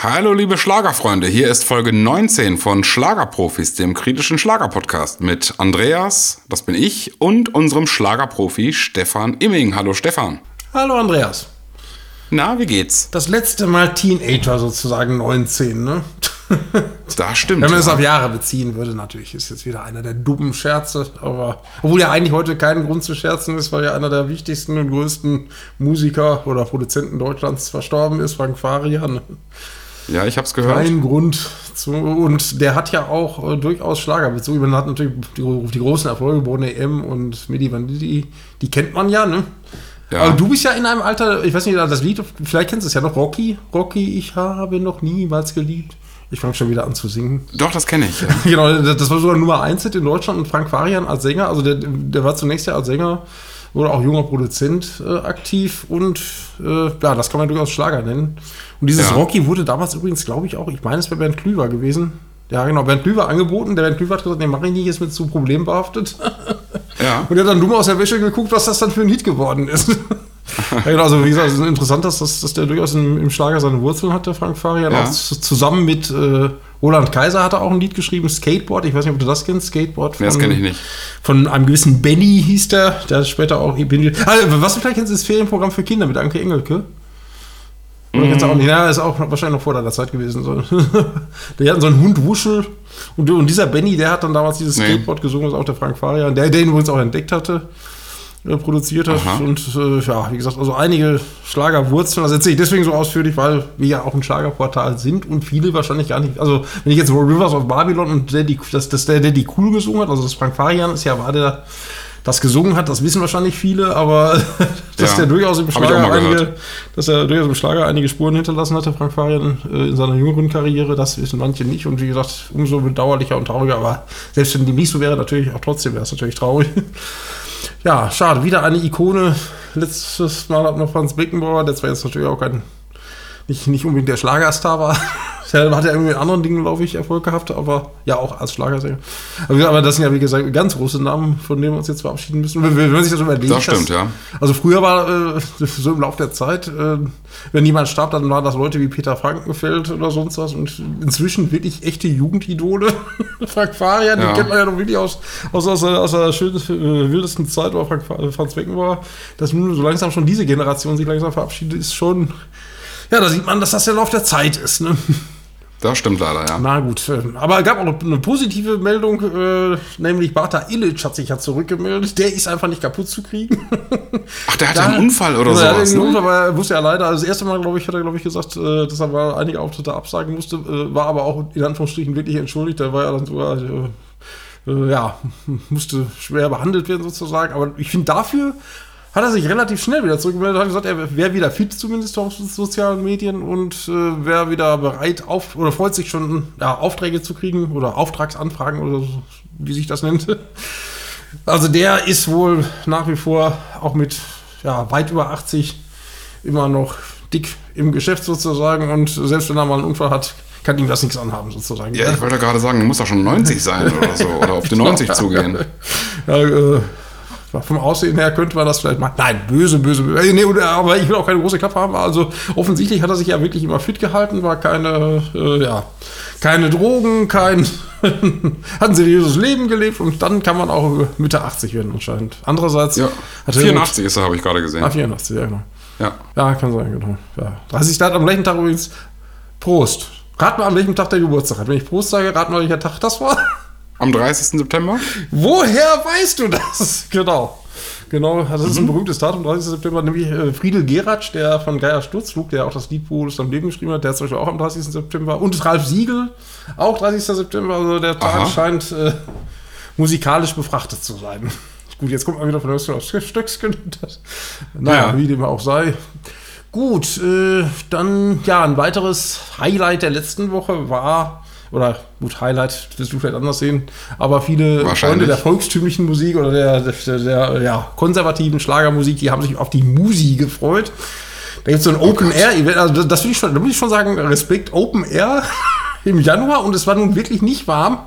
Hallo liebe Schlagerfreunde, hier ist Folge 19 von Schlagerprofis, dem kritischen Schlagerpodcast mit Andreas, das bin ich, und unserem Schlagerprofi Stefan Imming. Hallo Stefan. Hallo Andreas. Na, wie geht's? Das letzte Mal Teenager sozusagen 19, ne? Das stimmt. Wenn man ja. es auf Jahre beziehen würde, natürlich ist jetzt wieder einer der dummen Scherze, aber obwohl ja eigentlich heute kein Grund zu scherzen ist, weil ja einer der wichtigsten und größten Musiker oder Produzenten Deutschlands verstorben ist, Frank Farian. Ja, ich hab's gehört. Kein Grund zu, und der hat ja auch äh, durchaus Schlagerbezug. Man hat natürlich die, die großen Erfolge, Boney M und Midi Vanilli, die kennt man ja, ne? Ja. Aber du bist ja in einem Alter, ich weiß nicht, das Lied, vielleicht kennst du es ja noch, Rocky. Rocky, ich habe noch niemals geliebt. Ich fange schon wieder an zu singen. Doch, das kenne ich. Ja. genau, das war sogar Nummer 1 Hit in Deutschland und Frank Farian als Sänger, also der, der war zunächst ja als Sänger oder auch junger Produzent äh, aktiv und äh, ja, das kann man durchaus Schlager nennen. Und dieses Ja. Rocky wurde damals übrigens, glaube ich, auch, ich meine, es wäre Bernd Klüver gewesen. Ja, genau, Bernd Klüver angeboten. Der Bernd Klüver hat gesagt, nee, mach ich nicht, ist mit zu problembehaftet. Ja. Und er hat dann dumm aus der Wäsche geguckt, was das dann für ein Hit geworden ist. ja, genau, also wie gesagt, es ist interessant, dass, dass, dass der durchaus im, im Schlager seine Wurzeln hat, der Frank Farian. Ja. Auch zusammen mit äh, Roland Kaiser hat er auch ein Lied geschrieben, Skateboard. Ich weiß nicht, ob du das kennst, Skateboard. Nee, das kenn ich nicht. Von einem gewissen Benny hieß der, der später auch. Ah, was du vielleicht kennst, ist das Ferienprogramm für Kinder mit Anke Engelke. Oder kennst du auch nicht? Ja, ist auch wahrscheinlich noch vor deiner Zeit gewesen. So. Die hatten so einen Hund Wuschel. Und, und dieser Benny, der hat dann damals dieses Nee. Skateboard gesungen, das ist auch der Frank Farian, der, ihn übrigens auch entdeckt hatte, äh, produziert hat. Aha. Und äh, ja, wie gesagt, also einige Schlagerwurzeln. Das erzähle ich deswegen so ausführlich, weil wir ja auch ein Schlagerportal sind und viele wahrscheinlich gar nicht. Also, wenn ich jetzt Rivers of Babylon und Daddy, dass, dass der Daddy Cool gesungen hat, also das Frank Farian ist ja, war der das gesungen hat, das wissen wahrscheinlich viele, aber dass Ja, der durchaus im Schlager einige, dass er durchaus im Schlager einige Spuren hinterlassen hatte, Frank Farian, äh, in seiner jüngeren Karriere, das wissen manche nicht und wie gesagt, umso bedauerlicher und trauriger, aber selbst wenn dem nicht so wäre, natürlich auch trotzdem wäre es natürlich traurig. Ja, schade, wieder eine Ikone. Letztes Mal hat noch Franz Beckenbauer, der zwar jetzt natürlich auch kein, nicht, nicht unbedingt der Schlagerstar war. Der hat ja irgendwie in anderen Dingen, glaube ich, Erfolg gehabt, aber ja auch als Schlagersänger. Aber, aber das sind ja, wie gesagt, ganz große Namen, von denen wir uns jetzt verabschieden müssen. Wenn, wenn man sich das überlegt. Das stimmt, ja. Also früher war äh, so im Laufe der Zeit, äh, wenn jemand starb, dann waren das Leute wie Peter Frankenfeld oder sonst was und inzwischen wirklich echte Jugendidole. Frank Farian, Ja. den kennt man ja noch wirklich aus, aus, aus, der- aus der schönsten, äh, wildesten Zeit, war Frank, Franz Beckenbauer. Dass nun so langsam schon diese Generation sich langsam verabschiedet, ist schon, ja, da sieht man, dass das der Lauf der Zeit ist. Ne? Das stimmt leider, ja. Na gut, äh, aber es gab auch noch eine positive Meldung, äh, nämlich Barta Illich hat sich ja zurückgemeldet. Der ist einfach nicht kaputt zu kriegen. Ach, der hatte Da- einen Unfall oder er hatte sowas. Ne? Unfall, aber er wusste ja leider, also das erste Mal, glaube ich, hat er, glaube ich, gesagt, äh, dass er mal einige Auftritte absagen musste, war aber auch in Anführungsstrichen wirklich entschuldigt. Da war ja dann sogar, äh, ja, musste schwer behandelt werden sozusagen. Aber ich finde, dafür hat er sich relativ schnell wieder zurückgemeldet, hat gesagt, er wäre wieder fit zumindest auf so- sozialen Medien und äh, wäre wieder bereit auf oder freut sich schon, ja, Aufträge zu kriegen oder Auftragsanfragen oder so, wie sich das nennt. Also der ist wohl nach wie vor auch mit ja, weit über 80 immer noch dick im Geschäft sozusagen und selbst wenn er mal einen Unfall hat, kann ihm das nichts anhaben sozusagen. Ja, ich wollte gerade sagen, muss doch schon 90 sein oder so. Oder auf die 90 zugehen. Ja, äh, vom Aussehen her könnte man das vielleicht machen. Nein, böse, böse, böse. Äh, Nee, oder- aber ich will auch keine große Klappe haben. Also offensichtlich hat er sich ja wirklich immer fit gehalten, war keine, äh, ja, keine Drogen, kein, hat ein seriöses Leben gelebt und dann kann man auch Mitte 80 werden anscheinend. Andererseits Ja. hat er 84 ist er, habe ich gerade gesehen. Ah, 84, ja genau. Ja. Ja, kann sein, genau. Ja. 30 Tag am gleichen Tag übrigens. Prost. Rat mal, an welchem Tag der Geburtstag hat. Wenn ich Prost sage, rat mal, welcher Tag das war. Am 30. September? Woher weißt du das? Genau. Genau, das ist ein berühmtes Datum, 30. September, nämlich äh, Friedel Geratsch, der von Geier Sturzflug, der auch das Lied ist am Leben geschrieben hat, der ist zum Beispiel auch am 30. September. Und Ralf Siegel, auch 30. September, also der Tag Aha. scheint äh, musikalisch befrachtet zu sein. Gut, jetzt kommt man wieder von Höchstgen aufs Stöcksken. Naja, Ja. wie dem auch sei. Gut, äh, dann ja, ein weiteres Highlight der letzten Woche war, oder gut, Highlight wirst du vielleicht anders sehen, aber viele. Freunde der volkstümlichen Musik oder der, der, der ja, konservativen Schlagermusik, die haben sich auf die Musi gefreut. Da gibt es so ein Open Air Event, also das, das will ich schon, da muss ich schon sagen, Respekt, Open Air im Januar und es war nun wirklich nicht warm.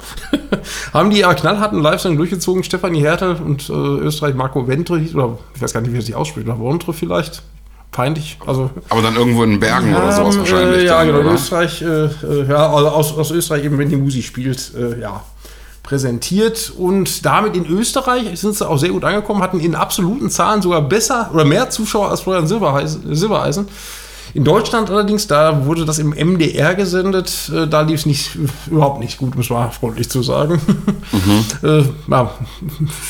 haben die ja knallharten Live-Song durchgezogen, Stefanie Hertel und äh, Österreich Marco Ventre, hieß- oder ich weiß gar nicht, wie er sich ausspricht, oder Ventre vielleicht. Feindlich. Also, Aber dann irgendwo in Bergen oder sowas wahrscheinlich. Äh, ja, dann, genau. In oder? Österreich, äh, äh, ja, also aus, aus Österreich eben, wenn die Musi spielt, äh, ja, präsentiert. Und damit in Österreich sind sie auch sehr gut angekommen, hatten in absoluten Zahlen sogar besser oder mehr Zuschauer als Florian Silbereisen. Silbereisen. In Deutschland allerdings, da wurde das im MDR gesendet, äh, da lief es nicht, überhaupt nicht gut, muss man freundlich zu sagen. äh, ja,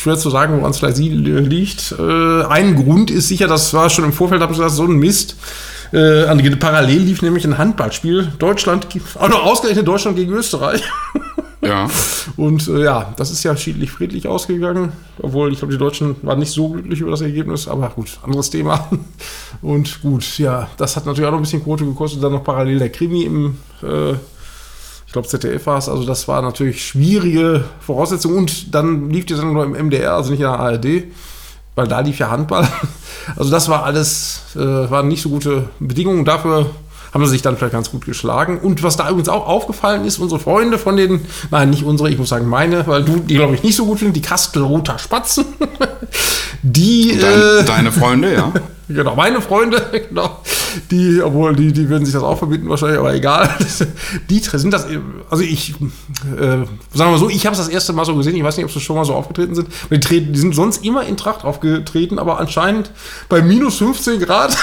schwer zu sagen, woran es vielleicht sie liegt. Äh, ein Grund ist sicher, das war schon im Vorfeld, habe ich gesagt, so ein Mist. Äh, parallel lief nämlich ein Handballspiel. Deutschland, auch noch ausgerechnet Deutschland gegen Österreich. Ja. Und äh, ja, das ist ja schiedlich friedlich ausgegangen. Obwohl, ich glaube, die Deutschen waren nicht so glücklich über das Ergebnis. Aber gut, anderes Thema. Und gut, ja, das hat natürlich auch noch ein bisschen Quote gekostet. Dann noch parallel der Krimi im, äh, ich glaube, ZDF war es. Also das war natürlich schwierige Voraussetzungen. Und dann lief die Sendung nur im MDR, also nicht in der ARD. Weil da lief ja Handball. Also das war alles, äh, waren nicht so gute Bedingungen. Dafür haben sie sich dann vielleicht ganz gut geschlagen. Und was da übrigens auch aufgefallen ist, unsere Freunde von den, nein, nicht unsere, ich muss sagen meine, weil du die, glaube ich, nicht so gut findest, die Kastelroter Spatzen. die, Dein, äh, deine Freunde, ja. genau, meine Freunde, genau, die, obwohl die, die würden sich das auch verbieten wahrscheinlich, aber egal. Die sind das, also ich, äh, sagen wir mal so, ich habe es das erste Mal so gesehen, ich weiß nicht, ob sie schon mal so aufgetreten sind. Die, treten, die sind sonst immer in Tracht aufgetreten, aber anscheinend bei minus 15 Grad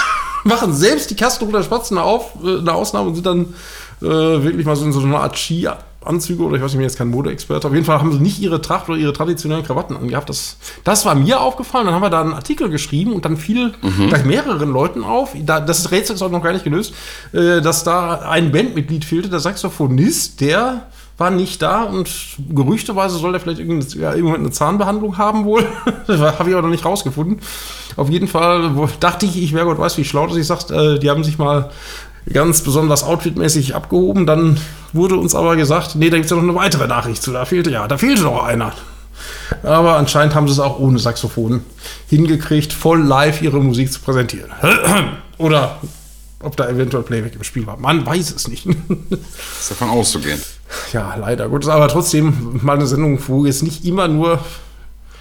machen selbst die Kastelroter Spatzen eine, auf, äh, eine Ausnahme und sind dann äh, wirklich mal so in so einer Art Ski Anzüge oder ich weiß nicht, ich bin jetzt kein Modeexperte. Auf jeden Fall haben sie nicht ihre Tracht oder ihre traditionellen Krawatten angehabt. Das, das war mir aufgefallen. Dann haben wir da einen Artikel geschrieben und dann fiel gleich mehreren Leuten auf. Da, das Rätsel ist auch noch gar nicht gelöst, äh, dass da ein Bandmitglied fehlte, der Saxophonist, der war nicht da und gerüchteweise soll er vielleicht irgendeine, ja, irgendeine Zahnbehandlung haben wohl. Habe ich aber noch nicht rausgefunden. Auf jeden Fall dachte ich, ich wäre Gott weiß, wie schlau das ich sagt, äh, die haben sich mal ganz besonders outfitmäßig abgehoben. Dann wurde uns aber gesagt, nee, da gibt es ja noch eine weitere Nachricht zu. Da fehlte ja, da fehlte noch einer. Aber anscheinend haben sie es auch ohne Saxophon hingekriegt, voll live ihre Musik zu präsentieren. Oder ob da eventuell Playback im Spiel war. Man weiß es nicht. Ist davon auszugehen. ja, leider. Gut, ist aber trotzdem mal eine Sendung, wo jetzt nicht immer nur.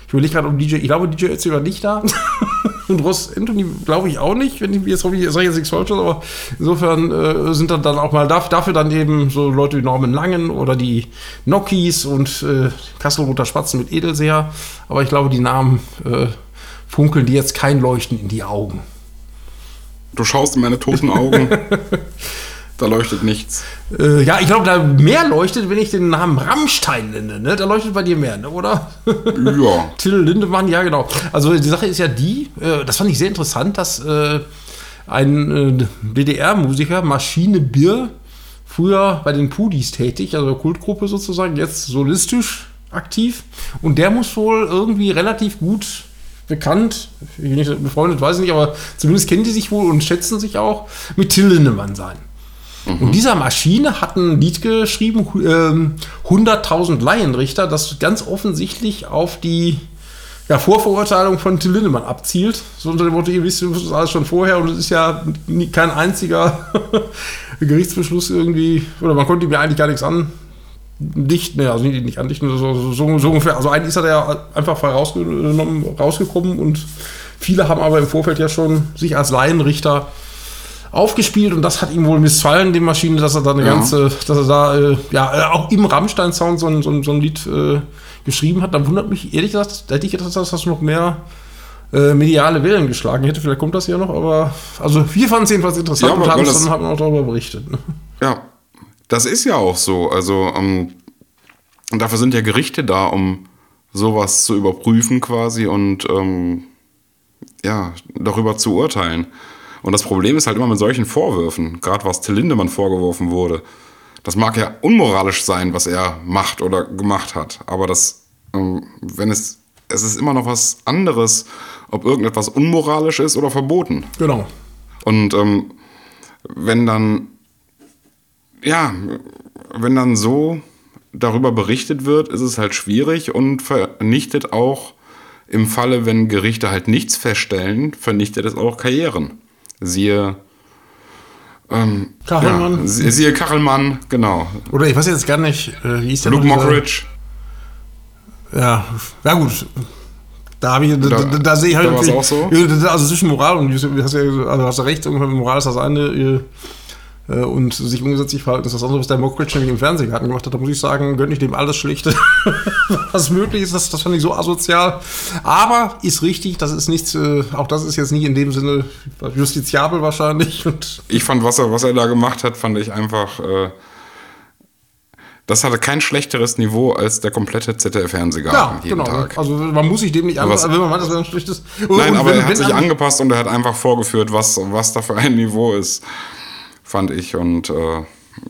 Ich überlege gerade um DJ, ich glaube, DJ Ötzi war nicht da. Und Ross Anthony glaube ich auch nicht, wenn ich mir jetzt hoffe, ich sage jetzt nichts Falsches, aber insofern äh, sind dann, dann auch mal dafür, dann eben so Leute wie Norman Langen oder die Nokis und äh, Kasselroter Spatzen mit Edelseher. Aber ich glaube, die Namen äh, funkeln die jetzt kein Leuchten in die Augen. Du schaust in meine toten Augen. da leuchtet nichts. Äh, ja, ich glaube, da mehr leuchtet, wenn ich den Namen Rammstein nenne. Ne? Da leuchtet bei dir mehr, ne? oder? Ja. Till Lindemann, ja genau. Also die Sache ist ja die, äh, das fand ich sehr interessant, dass äh, ein äh, DDR-Musiker, Maschine Bier, früher bei den Pudis tätig, also Kultgruppe sozusagen, jetzt solistisch aktiv. Und der muss wohl irgendwie relativ gut bekannt, ich bin nicht befreundet, weiß ich nicht, aber zumindest kennen die sich wohl und schätzen sich auch, mit Till Lindemann sein. Und dieser Maschine hat ein Lied geschrieben, ähm, 100.000 Laienrichter, das ganz offensichtlich auf die ja, Vorverurteilung von Till Lindemann abzielt. So unter dem Motto, ihr wisst, ihr wisst das alles schon vorher und es ist ja nie, kein einziger Gerichtsbeschluss irgendwie, oder man konnte ihm ja eigentlich gar nichts andichten, ne, also nicht, nicht andichten, so, so, so ungefähr. Also eigentlich ist er da ja einfach rausgenommen, rausgekommen und viele haben aber im Vorfeld ja schon sich als Laienrichter aufgespielt und das hat ihm wohl missfallen, die Maschine, dass er da eine Ja. ganze, dass er da äh, ja äh, auch im Rammstein-Sound so, ein- so, ein- so ein Lied äh, geschrieben hat. Dann wundert mich, ehrlich gesagt, da hätte ich gedacht, dass das noch mehr äh, mediale Wellen geschlagen hätte. Vielleicht kommt das ja noch, aber also wir fanden es jedenfalls interessant Ja, und haben dann haben auch darüber berichtet. Ne? Ja, das ist ja auch so. Also, ähm, dafür sind ja Gerichte da, um sowas zu überprüfen quasi und ähm, ja, darüber zu urteilen. Und das Problem ist halt immer mit solchen Vorwürfen, gerade was Till Lindemann vorgeworfen wurde. Das mag ja unmoralisch sein, was er macht oder gemacht hat, aber das, ähm, wenn es, es ist immer noch was anderes, ob irgendetwas unmoralisch ist oder verboten. Genau. Und ähm, wenn dann, ja, wenn dann so darüber berichtet wird, ist es halt schwierig und vernichtet auch im Falle, wenn Gerichte halt nichts feststellen, vernichtet es auch Karrieren. Siehe, ähm, Kachelmann. Ja, sie- siehe Kachelmann, genau. Oder ich weiß jetzt gar nicht, äh, wie ist der Luke Mockridge. Ja, ja gut. Da, habe ich, da, da, da, sehe ich halt. Da war es auch so? Also zwischen Moral und du hast ja, also hast ja recht, Moral ist das eine äh, und sich ungesetzlich verhalten ist das andere, was der Mockridge nämlich im Fernsehgarten gemacht hat. Da muss ich sagen, gönne ich dem alles Schlichte, was möglich ist. Das, das fand ich so asozial. Aber ist richtig, das ist nichts, äh, auch das ist jetzt nicht in dem Sinne justiziabel wahrscheinlich. Und ich fand, was er, was er da gemacht hat, fand ich einfach. Äh das hatte kein schlechteres Niveau als der komplette ZDF-Fernsehgarten ja, jeden genau. Tag. Also man muss sich dem nicht anpassen, wenn man meint, das wäre ein schlechtes. Nein, aber wenn, er hat sich angepasst und er hat einfach vorgeführt, was, was da für ein Niveau ist fand ich. Und äh,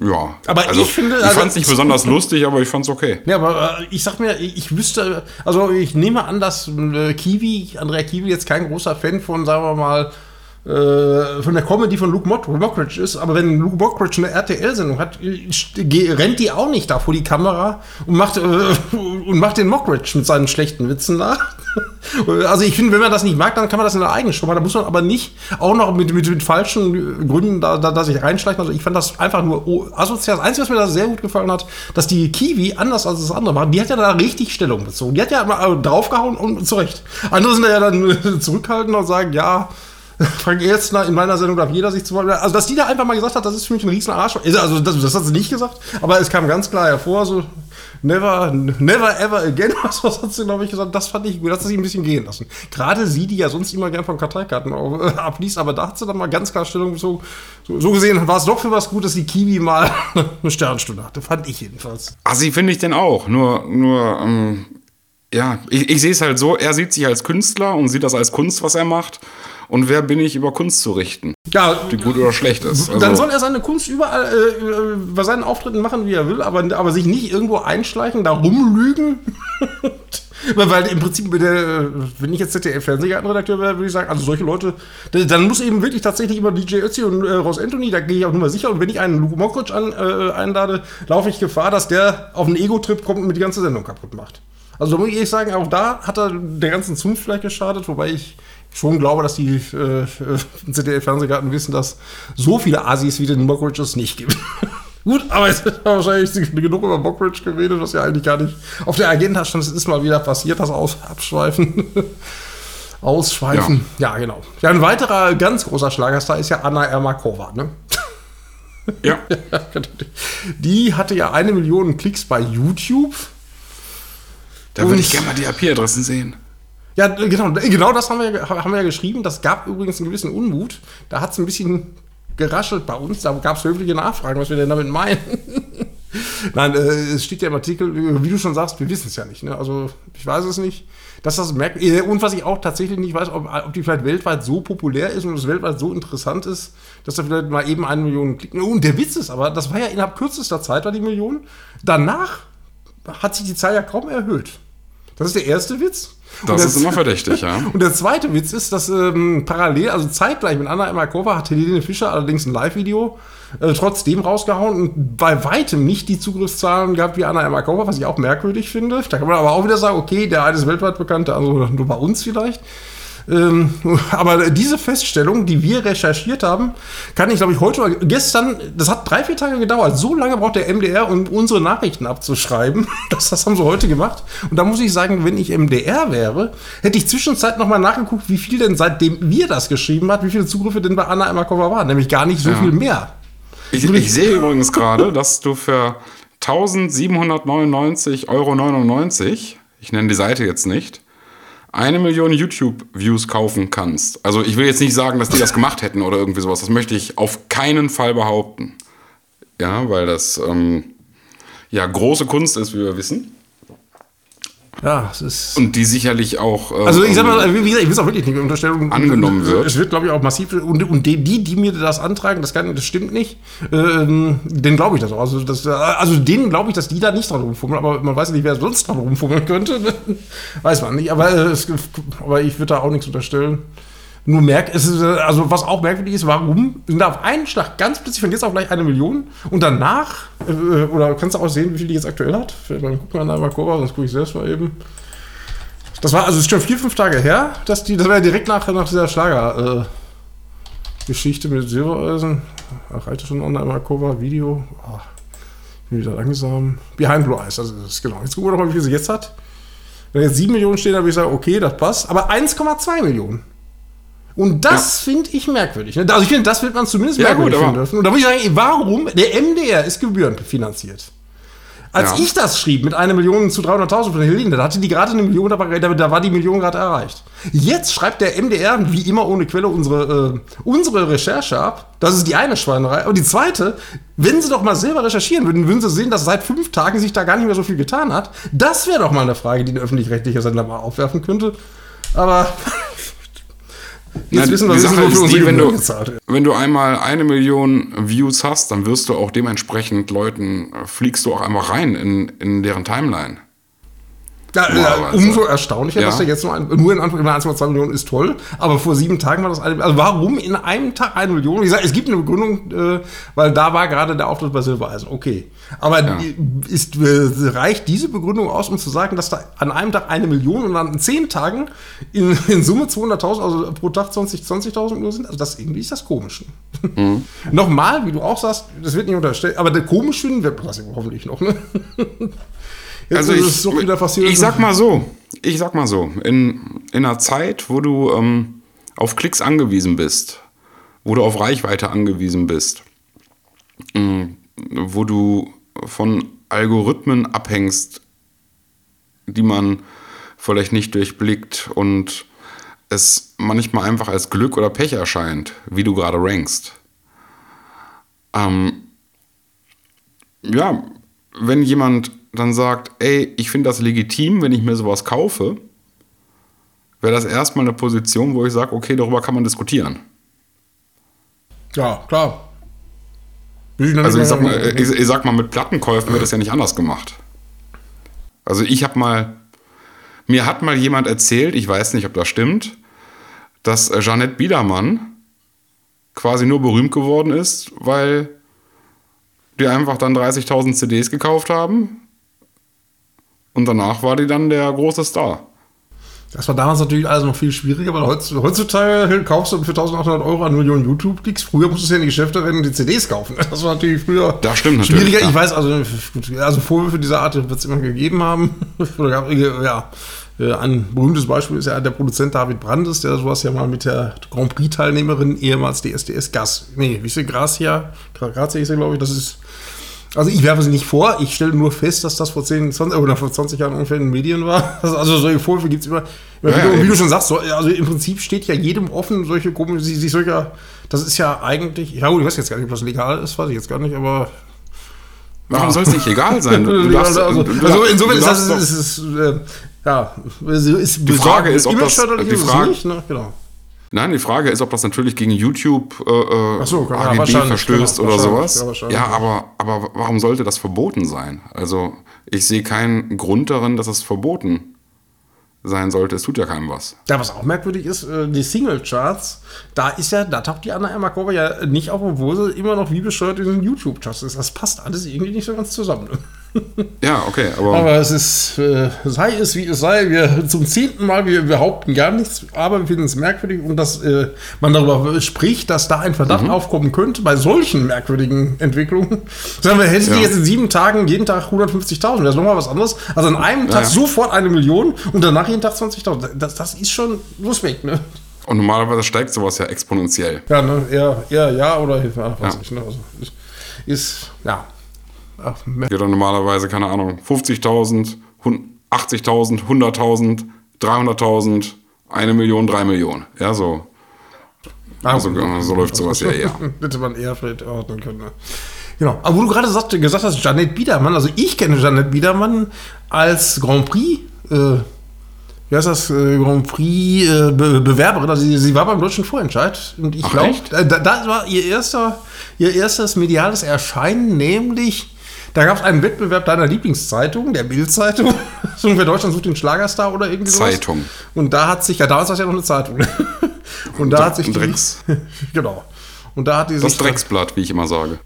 ja. Aber also, ich finde. Ich also, fand es nicht besonders lustig, aber ich fand es okay. Ja, aber äh, ich sag mir, ich wüsste, also ich nehme an, dass äh, Kiwi, Andrea Kiwi jetzt kein großer Fan von, sagen wir mal, äh, von der Comedy von Luke Mockridge ist, aber wenn Luke Mockridge eine RTL-Sendung hat, rennt die auch nicht da vor die Kamera und macht, äh, und macht den Mockridge mit seinen schlechten Witzen nach. also ich finde, wenn man das nicht mag, dann kann man das in der eigenen Show machen. Da muss man aber nicht auch noch mit, mit, mit falschen Gründen da, da, da sich reinschleichen. Also ich fand das einfach nur asozial. Das Einzige, was mir da sehr gut gefallen hat, dass die Kiwi, anders als das andere machen, die hat ja da richtig Stellung bezogen. Die hat ja mal draufgehauen und zurecht. Andere sind ja dann zurückhaltend und sagen, ja, Frank Elstner in meiner Sendung darf jeder sich zu Wort Also, dass die da einfach mal gesagt hat, das ist für mich ein riesen Arsch. Also, das, das hat sie nicht gesagt, aber es kam ganz klar hervor, so never, never ever again, was, was hat sie, glaube ich, gesagt. Das fand ich gut, das hat sie ein bisschen gehen lassen. Gerade sie, die ja sonst immer gern von Karteikarten abliest, aber da hat sie dann mal ganz klar Stellung so, so, so gesehen, war es doch für was gut, dass die Kiwi mal eine Sternstunde hatte, fand ich jedenfalls. Ah, sie finde ich denn auch, nur, nur, ähm, ja, ich, ich sehe es halt so, er sieht sich als Künstler und sieht das als Kunst, was er macht. Und wer bin ich, über Kunst zu richten? Ja, die gut oder schlecht ist. Also dann soll er seine Kunst überall äh, bei seinen Auftritten machen, wie er will, aber, aber sich nicht irgendwo einschleichen, da rumlügen. weil, im Prinzip, der, wenn ich jetzt ZDF-Fernsehgartenredakteur wäre, würde ich sagen, also solche Leute, dann muss eben wirklich tatsächlich immer DJ Ötzi und äh, Ross Anthony, da gehe ich auch nur mal sicher. Und wenn ich einen Luke Mockridge an, äh, einlade, laufe ich Gefahr, dass der auf einen Ego-Trip kommt und mir die ganze Sendung kaputt macht. Also da muss ich sagen, auch da hat er der ganzen Zunft vielleicht geschadet, wobei ich schon glaube, dass die äh, ZDF-Fernsehgarten wissen, dass so viele Asis wie den Mockridges nicht gibt. Gut, aber jetzt ist wahrscheinlich genug über Mockridge geredet, was ja eigentlich gar nicht auf der Agenda stand. Es ist mal wieder passiert, das Aus Abschweifen. Ausschweifen. Ja. ja. genau. Ja, ein weiterer ganz großer Schlagerstar ist ja Anna Ermakova, ne? Ja. Die hatte ja eine Million Klicks bei YouTube. Da würde ich gerne mal die IP-Adressen sehen. Ja, genau, genau das haben wir, haben wir ja geschrieben. Das gab übrigens einen gewissen Unmut. Da hat es ein bisschen geraschelt bei uns. Da gab es höfliche Nachfragen, was wir denn damit meinen. Nein, äh, es steht ja im Artikel, wie du schon sagst, wir wissen es ja nicht. Ne? Also ich weiß es nicht. Dass das merkt, äh, und was ich auch tatsächlich nicht weiß, ob, ob, die vielleicht weltweit so populär ist und es weltweit so interessant ist, dass da vielleicht mal eben eine Million klicken. Und der Witz ist aber, das war ja innerhalb kürzester Zeit, war die Million. Danach hat sich die Zahl ja kaum erhöht. Das ist der erste Witz. Das ist immer verdächtig, ja. Und der zweite Witz ist, dass ähm, parallel, also zeitgleich mit Anna Emakova hat Helene Fischer allerdings ein Live-Video äh, trotzdem rausgehauen und bei weitem nicht die Zugriffszahlen gehabt wie Anna Emakova, was ich auch merkwürdig finde. Da kann man aber auch wieder sagen, okay, der eine ist weltweit bekannt, der andere nur bei uns vielleicht. Ähm, aber diese Feststellung, die wir recherchiert haben, kann ich, glaube ich, heute oder gestern, das hat drei, vier Tage gedauert. So lange braucht der MDR, um unsere Nachrichten abzuschreiben. Das, das haben sie heute gemacht. Und da muss ich sagen, wenn ich MDR wäre, hätte ich zwischenzeit nochmal nachgeguckt, wie viel denn seitdem wir das geschrieben hat, wie viele Zugriffe denn bei Anna Emakova waren. Nämlich gar nicht so ja. viel mehr. Ich, ich sehe übrigens gerade, dass du für 1799,99 Euro, ich nenne die Seite jetzt nicht, eine Million YouTube-Views kaufen kannst. Also ich will jetzt nicht sagen, dass die das gemacht hätten oder irgendwie sowas. Das möchte ich auf keinen Fall behaupten. Ja, weil das ähm, ja große Kunst ist, wie wir wissen. Ja, es ist. Und die sicherlich auch. Äh, also, ich sag mal, wie gesagt, ich will es auch wirklich nicht unterstellen. Angenommen wird. Es wird, glaube ich, auch massiv. Und, und die, die mir das antragen, das, kann, das stimmt nicht. Ähm, den glaube ich das auch. Also, das, also denen glaube ich, dass die da nicht dran rumfummeln. Aber man weiß nicht, wer sonst dran rumfummeln könnte. weiß man nicht. Aber, äh, es, aber ich würde da auch nichts unterstellen. Nur merkt, es ist, also was auch merkwürdig ist, warum sind da auf einen Schlag ganz plötzlich von jetzt auf gleich eine Million und danach, äh, oder kannst du auch sehen, wie viel die jetzt aktuell hat? Dann gucken wir mal Kurva, sonst gucke ich selbst mal eben. Das war, also ist schon vier, fünf Tage her, dass die, das war ja direkt nach, nach dieser Schlager, äh, Geschichte mit Silbereisen. Ach, alte schon online Markova, Video. Oh, wieder langsam. Behind Blue Eyes, also das ist genau. Jetzt gucken wir doch mal, wie viel sie jetzt hat. Wenn jetzt 7 Millionen stehen, dann würde ich sagen, okay, das passt. Aber 1,2 Millionen. Und das finde ich merkwürdig. ne? Also ich finde, das wird man zumindest Ja, merkwürdig gut, finden dürfen. Und da würde ich sagen, ey, warum? Der MDR ist gebührenfinanziert. Als Ja. ich das schrieb mit einer Million zu 300.000 von Helene, da hatte die gerade eine Million, da war, da war die Million gerade erreicht. Jetzt schreibt der MDR, wie immer ohne Quelle, unsere, äh, unsere Recherche ab. Das ist die eine Schweinerei. Und die zweite, wenn sie doch mal selber recherchieren würden, würden sie sehen, dass seit fünf Tagen sich da gar nicht mehr so viel getan hat. Das wäre doch mal eine Frage, die ein öffentlich-rechtlicher Sender mal aufwerfen könnte. Aber jetzt Na, wissen wir, die Sache nur ist die, wenn du, wenn du einmal eine Million Views hast, dann wirst du auch dementsprechend Leuten, äh, fliegst du auch einfach rein in, in deren Timeline. Ja, ja, Normalerweise. umso erstaunlicher, Ja. dass der jetzt nur, ein, nur in Anführungszeichen 1,2 Millionen ist toll, aber vor sieben Tagen war das eine, also warum in einem Tag eine Million? Wie gesagt, es gibt eine Begründung, äh, weil da war gerade der Auftritt bei Silbereisen, okay. Aber die- ist, äh, reicht diese Begründung aus, um zu sagen, dass da an einem Tag eine Million und an zehn Tagen in, in Summe 200.000, also pro Tag 20 20.000 nur sind? Also das irgendwie ist das komisch. Mhm. Nochmal, wie du auch sagst, das wird nicht unterstellt, aber der komisch finden wird das hoffentlich noch, ne? Jetzt Also ist ich, es doch wieder passiert. ich sag mal so, ich sag mal so, in, in einer Zeit, wo du ähm, auf Klicks angewiesen bist, wo du auf Reichweite angewiesen bist, ähm, wo du von Algorithmen abhängst, die man vielleicht nicht durchblickt und es manchmal einfach als Glück oder Pech erscheint, wie du gerade rankst. Ähm, ja, wenn jemand dann sagt, ey, ich finde das legitim, wenn ich mir sowas kaufe, wäre das erstmal eine Position, wo ich sage, okay, darüber kann man diskutieren. Ja, klar. Noch Also ich sag, mal, ich, ich sag mal, mit Plattenkäufen wird das ja nicht anders gemacht. Also ich habe mal, mir hat mal jemand erzählt, ich weiß nicht, ob das stimmt, dass äh, Jeanette Biedermann quasi nur berühmt geworden ist, weil die einfach dann 30.000 CDs gekauft haben und danach war die dann der große Star. Das war damals natürlich alles noch viel schwieriger, weil heutz- heutzutage kaufst du für 1800 Euro eine Million YouTube-Klicks. Früher musstest du ja in die Geschäfte rennen und die CDs kaufen. Das war natürlich früher Das stimmt natürlich, schwieriger. ja. Ich weiß, also, also Vorwürfe dieser Art wird es immer gegeben haben. Ja, äh, ein berühmtes Beispiel ist ja der Produzent David Brandes, der sowas ja mal mit der Grand Prix-Teilnehmerin, ehemals DSDS Gas, nee, wie ist sie, Gracia, Gra- Grazia ist ja, glaube ich, das ist also ich werfe sie nicht vor, ich stelle nur fest, dass das vor 10, 20 oder vor 20 Jahren ungefähr in den Medien war. Also, also solche Vorwürfe gibt es immer. immer Ja, ja, und wie du schon sagst, so, also im Prinzip steht ja jedem offen, solche komischen, sich solcher, das ist ja eigentlich, ja gut, ich weiß jetzt gar nicht, ob das legal ist, weiß ich jetzt gar nicht, aber Warum soll es nicht egal sein? Du, darfst, also, du, also insofern ist das, doch- ist, ist, äh, ja, ist Die Frage ist, ob das- die ist Frage- nicht, ne? genau. Nein, die Frage ist, ob das natürlich gegen YouTube äh, äh, so, ja, AGB verstößt genau, oder sowas. ja, Ja, aber, aber warum sollte das verboten sein? Also ich sehe keinen Grund darin, dass es verboten sein sollte. Es tut ja keinem was. Ja, was auch merkwürdig ist, äh, die Single-Charts, da ist ja, da taucht die Anna Ermakova ja nicht auf, obwohl sie immer noch wie bescheuert in den YouTube-Charts ist. Das passt alles irgendwie nicht so ganz zusammen. Ja, okay, aber, Aber es ist, äh, sei es wie es sei, wir zum zehnten Mal, wir behaupten gar nichts, aber wir finden es merkwürdig und dass äh, man darüber spricht, dass da ein Verdacht Mhm. aufkommen könnte bei solchen merkwürdigen Entwicklungen. Sagen wir, hättet ihr Ja. jetzt in sieben Tagen jeden Tag 150.000, das ist nochmal was anderes. Also an einem Tag ja. sofort eine Million und danach jeden Tag 20.000. Das, das ist schon Respekt, ne? und normalerweise steigt sowas ja exponentiell. Ja, ne? Eher, eher ja oder ja, weiß Ja. nicht. Ne? Also, ist, ja. Ach, Ja, dann normalerweise, keine Ahnung, 50.000, hun- 80.000, 100.000, 300.000, eine Million, drei Millionen. Ja, so. Also, so läuft sowas ja eher. Hätte man eher vielleicht ordnen können. Ne? Genau. Aber wo du gerade sagt, gesagt hast, Janet Biedermann, also ich kenne Janet Biedermann als Grand Prix, äh, wie heißt das, äh, Grand Prix äh, Be Bewerberin, also sie, sie war beim deutschen Vorentscheid und ich glaube, äh, da, das war ihr erster, ihr erstes mediales Erscheinen, nämlich da gab es einen Wettbewerb deiner Lieblingszeitung, der Bild-Zeitung, so ungefähr Deutschland sucht den Schlagerstar oder irgendwie sowas. Zeitung. Und da hat sich, ja damals war es ja noch eine Zeitung. Und da hat sich die, Drecks. genau. Und da hat die Das Drecksblatt, wie ich immer sage.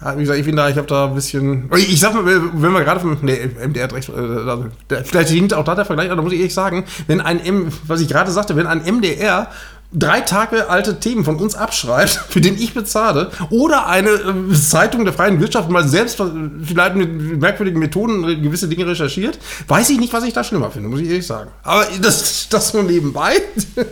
wie gesagt, ich finde da, ich habe da ein bisschen. Ich sag mal, wenn wir gerade vom. Nee, MDR Drecks. Äh, vielleicht hinkt auch da der Vergleich, aber da muss ich ehrlich sagen, wenn ein M, was ich gerade sagte, wenn ein MDR drei Tage alte Themen von uns abschreibt, für den ich bezahle, oder eine äh, Zeitung der freien Wirtschaft mal selbst äh, vielleicht mit merkwürdigen Methoden gewisse Dinge recherchiert, weiß ich nicht, was ich da schlimmer finde, muss ich ehrlich sagen. Aber das, das nur nebenbei.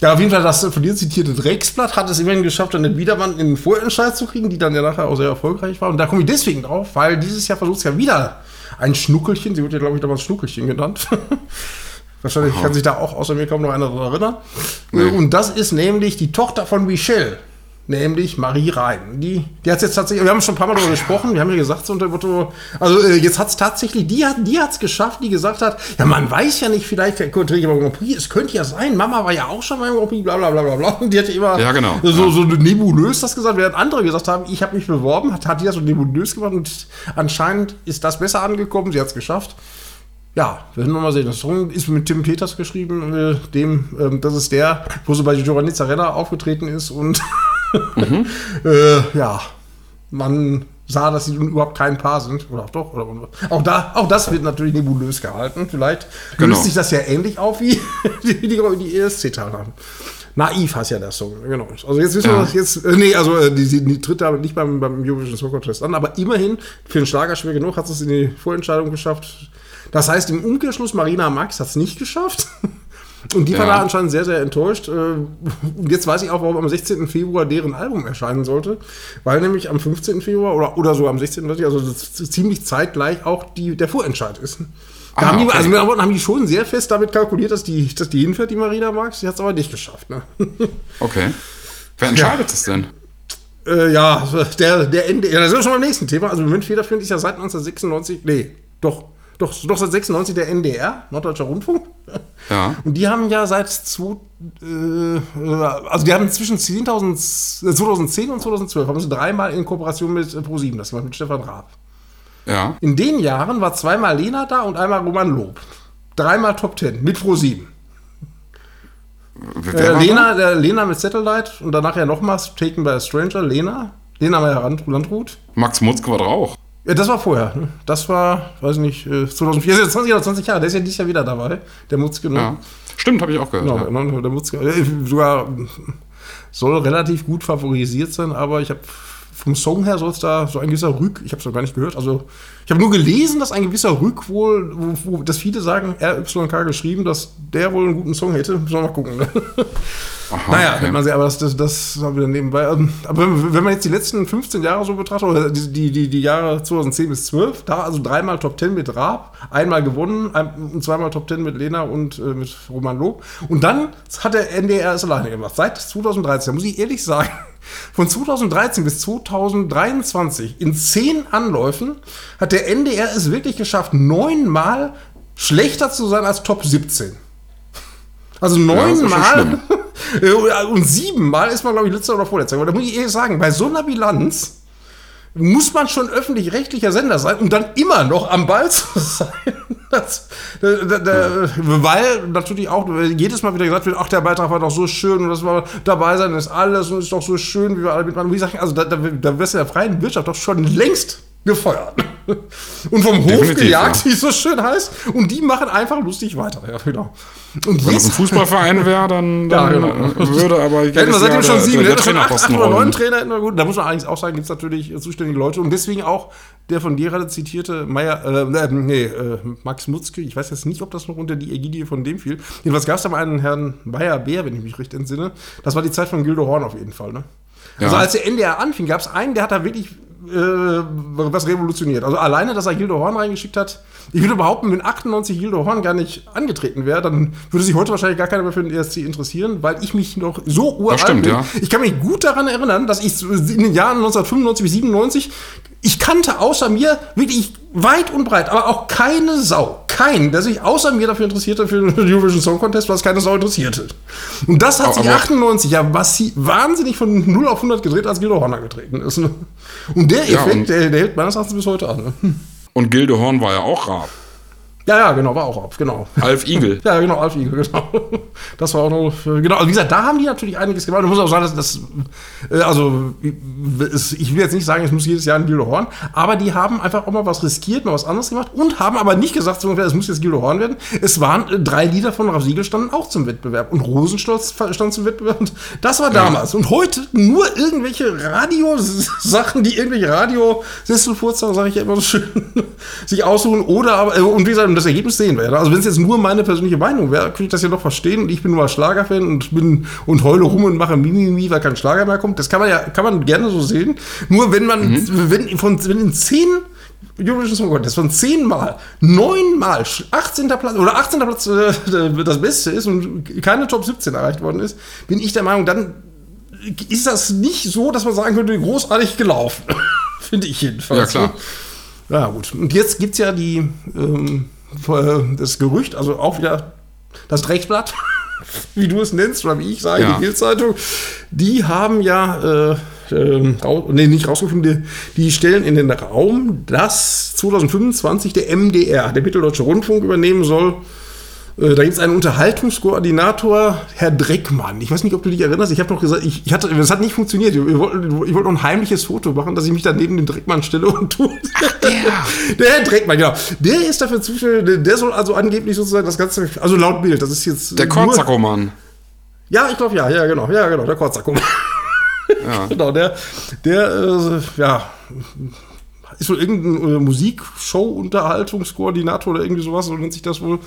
Ja, auf jeden Fall, das von dir zitierte Drecksblatt hat es immerhin geschafft, eine Wiederwand in den Vorentscheid zu kriegen, die dann ja nachher auch sehr erfolgreich war. Und da komme ich deswegen drauf, weil dieses Jahr versucht es ja wieder ein Schnuckelchen, sie wird ja, glaube ich, damals Schnuckelchen genannt. Wahrscheinlich Aha. kann sich da auch außer mir kaum noch einer daran erinnern. Nee. Und das ist nämlich die Tochter von Michelle nämlich Marie Rhein. Die, die hat jetzt tatsächlich, wir haben schon ein paar Mal darüber gesprochen, wir haben ja gesagt, so unter Motto, also äh, jetzt hat es tatsächlich, die hat die hat's geschafft, die gesagt hat, ja, man weiß ja nicht, vielleicht Grand Prix, es könnte ja sein, Mama war ja auch schon beim Grand Prix, bla bla bla bla bla. Und die hatte immer ja, genau. so, ja. so nebulös das gesagt, während andere gesagt haben, ich habe mich beworben, hat, hat die das so nebulös gemacht und anscheinend ist das besser angekommen, sie hat es geschafft. Ja, werden wir mal sehen. Das Song ist mit Tim Peters geschrieben, äh, dem, ähm, das ist der, wo sie bei Giovanni Zarella aufgetreten ist und mhm. äh, ja, man sah, dass sie überhaupt kein Paar sind. Oder auch doch. Oder, auch, da, auch das wird natürlich nebulös gehalten. Vielleicht genau. löst sich das ja ähnlich auf wie die, die, die ESC-Teilnahmen. Naiv heißt ja der Song, genau. Also jetzt wissen ja. wir das jetzt, äh, nee, also äh, die, die, die tritt da nicht beim, beim Eurovision Song Contest an, aber immerhin für den Schlager schwer genug hat es in die Vorentscheidung geschafft. Das heißt, im Umkehrschluss, Marina Max hat es nicht geschafft. Und die ja. war da anscheinend sehr, sehr enttäuscht. Äh, und jetzt weiß ich auch, warum am 16. Februar deren Album erscheinen sollte. Weil nämlich am 15. Februar oder, oder so am 16. also ziemlich zeitgleich auch die, der Vorentscheid ist. Da ah, haben die, okay. also mit haben die schon sehr fest damit kalkuliert, dass die, dass die hinfährt, die Marina Marx. Die hat es aber nicht geschafft. Ne? Okay. Wer entscheidet es ja. denn? Äh, ja, der, der Ende. Ja, da sind wir schon beim nächsten Thema. Also, Moment federführend ist ja seit 1996. Nee, doch. Doch, doch seit 96 der NDR, Norddeutscher Rundfunk. Ja. Und die haben ja seit zwei, äh, also die haben zwischen 10 2010 und 2012 haben sie dreimal in Kooperation mit Pro7, das war mit Stefan Raab. Ja. In den Jahren war zweimal Lena da und einmal Roman Lob. Dreimal Top 10 mit Pro7. Äh, Lena, der Lena mit Satellite und danach ja nochmals Taken by a Stranger, Lena. Lena war ja Landrut. Max Mutzke war auch. Ja, das war vorher. Ne? Das war, weiß nicht, 2004, äh, jetzt 20 oder 20 Jahre. Der ist ja dieses Jahr wieder dabei. Der Mutzke. Ne? Ja. Stimmt, habe ich auch gehört. Genau, ja. der Mutzke. Äh, sogar soll relativ gut favorisiert sein, aber ich habe vom Song her soll es da so ein gewisser Rück, ich habe es noch gar nicht gehört, also ich habe nur gelesen, dass ein gewisser Rück wohl, wo, wo, dass viele sagen, RYK geschrieben, dass der wohl einen guten Song hätte. Müssen wir mal gucken. Ne? Aha, naja, okay. man sieht, aber das, das, das haben wir dann nebenbei. Ähm, aber wenn man jetzt die letzten 15 Jahre so betrachtet, oder die, die, die, Jahre 2010 bis 12, da also dreimal Top 10 mit Raab, einmal gewonnen ein, und zweimal Top 10 mit Lena und äh, mit Roman Lob. Und dann hat der NDR es alleine gemacht. Seit 2013, muss ich ehrlich sagen, von 2013 bis 2023 in zehn Anläufen hat der NDR es wirklich geschafft, neunmal schlechter zu sein als Top 17. Also neunmal ja, und siebenmal ist man, glaube ich, letzter oder vorletzter. Aber da muss ich ehrlich sagen, bei so einer Bilanz muss man schon öffentlich-rechtlicher Sender sein, um dann immer noch am Ball zu sein. Das, da, da, da, weil natürlich auch jedes Mal wieder gesagt wird, ach, der Beitrag war doch so schön und das war dabei sein ist alles und ist doch so schön, wie wir alle mitmachen. Wie gesagt, also da, da, da wirst du der freien Wirtschaft doch schon längst gefeuert. Und vom Hof Definitiv, gejagt, ja. wie es so schön heißt. Und die machen einfach lustig weiter. Ja, genau. Und Wenn es ein Fußballverein wäre, dann, dann ja, genau. würde aber. Hätten wir seitdem schon sieben, der, der schon acht, acht oder neun Trainer hätten wir gut. Da muss man eigentlich auch sagen, gibt es natürlich zuständige Leute. Und deswegen auch der von dir gerade zitierte Meier, äh, nee, äh, Max Mutzke. Ich weiß jetzt nicht, ob das noch unter die Ägidie von dem fiel. Jedenfalls gab es da mal einen Herrn Meyer Bär, wenn ich mich richtig entsinne. Das war die Zeit von Gildo Horn auf jeden Fall. Ne? Also als der NDR anfing, gab es einen, der hat da wirklich äh, was revolutioniert. Also alleine, dass er Hildo Horn reingeschickt hat. Ich würde behaupten, wenn 98 Hildo Horn gar nicht angetreten wäre, dann würde sich heute wahrscheinlich gar keiner mehr für den ESC interessieren, weil ich mich noch so uralt stimmt, bin. Ja. Ich kann mich gut daran erinnern, dass ich in den Jahren 1995 bis 97 ich kannte außer mir wirklich weit und breit, aber auch keine Sau. Kein, der sich außer mir dafür interessierte für den Eurovision Song Contest, was keine Sau interessierte. Und das hat aber sich 98 ja was wahnsinnig von 0 auf 100 gedreht, als Gildo Horn getreten ist. Ne? Und der Effekt, ja, und der, der, hält meines Erachtens bis heute an. Ne? Und Gildo Horn war ja auch Raab. Ja, ja, genau, war auch Alf, genau. Alf Igel. ja, genau, Alf Igel, genau. Das war auch noch, genau, also wie gesagt, da haben die natürlich einiges gemacht. Ich muss auch sagen, dass das, äh, also, ich will jetzt nicht sagen, es muss jedes Jahr ein Gildo Horn, aber die haben einfach auch mal was riskiert, mal was anderes gemacht und haben aber nicht gesagt, es muss jetzt Gildo Horn werden. Es waren äh, drei Lieder von Ralf Siegel standen auch zum Wettbewerb und Rosenstolz stand zum Wettbewerb und das war damals. Ja. Und heute nur irgendwelche Radiosachen, die irgendwelche Radiosesselfurzer, sage ich ja immer so schön, sich aussuchen oder aber, äh, und wie gesagt, das Ergebnis sehen wir. Also wenn es jetzt nur meine persönliche Meinung wäre, könnte ich das ja noch verstehen. Und ich bin nur ein Schlagerfan und bin und heule rum und mache Mimimi, weil kein Schlager mehr kommt. Das kann man ja, kann man gerne so sehen. Nur wenn man, mhm. wenn von wenn in zehn Eurovision Song Contest von zehnmal, neunmal 18. Platz oder 18. Platz äh, das Beste ist und keine Top 17 erreicht worden ist, bin ich der Meinung, dann ist das nicht so, dass man sagen könnte, großartig gelaufen. Finde ich jedenfalls. Ja, klar. Ja, gut. Und jetzt gibt es ja die, ähm, äh, das Gerücht, also auch wieder das Drecksblatt, wie du es nennst, oder wie ich sage, ja. die Bildzeitung, die haben ja, äh, äh, nee, nicht rausgefunden, die, die, stellen in den Raum, dass 2025 der MDR, der Mitteldeutsche Rundfunk, übernehmen soll äh, da gibt es einen Unterhaltungskoordinator, Herr Dreckmann. Ich weiß nicht, ob du dich erinnerst. Ich habe doch gesagt, ich, ich hatte, das hat nicht funktioniert. Ich wollte, ich wollte noch ein heimliches Foto machen, dass ich mich dann neben den Dreckmann stelle und tue. Der. der Herr Dreckmann, genau. Der ist dafür zuständig. Der soll also angeblich sozusagen das Ganze, also laut Bild, das ist jetzt. Der Korzacko-Mann. Ja, ich glaube ja, ja, genau, ja, genau, der Korzacko-Mann. Ja. genau, der, der, äh, ja, ist wohl irgendein äh, Musikshow-Unterhaltungskoordinator oder irgendwie sowas, so nennt sich das wohl.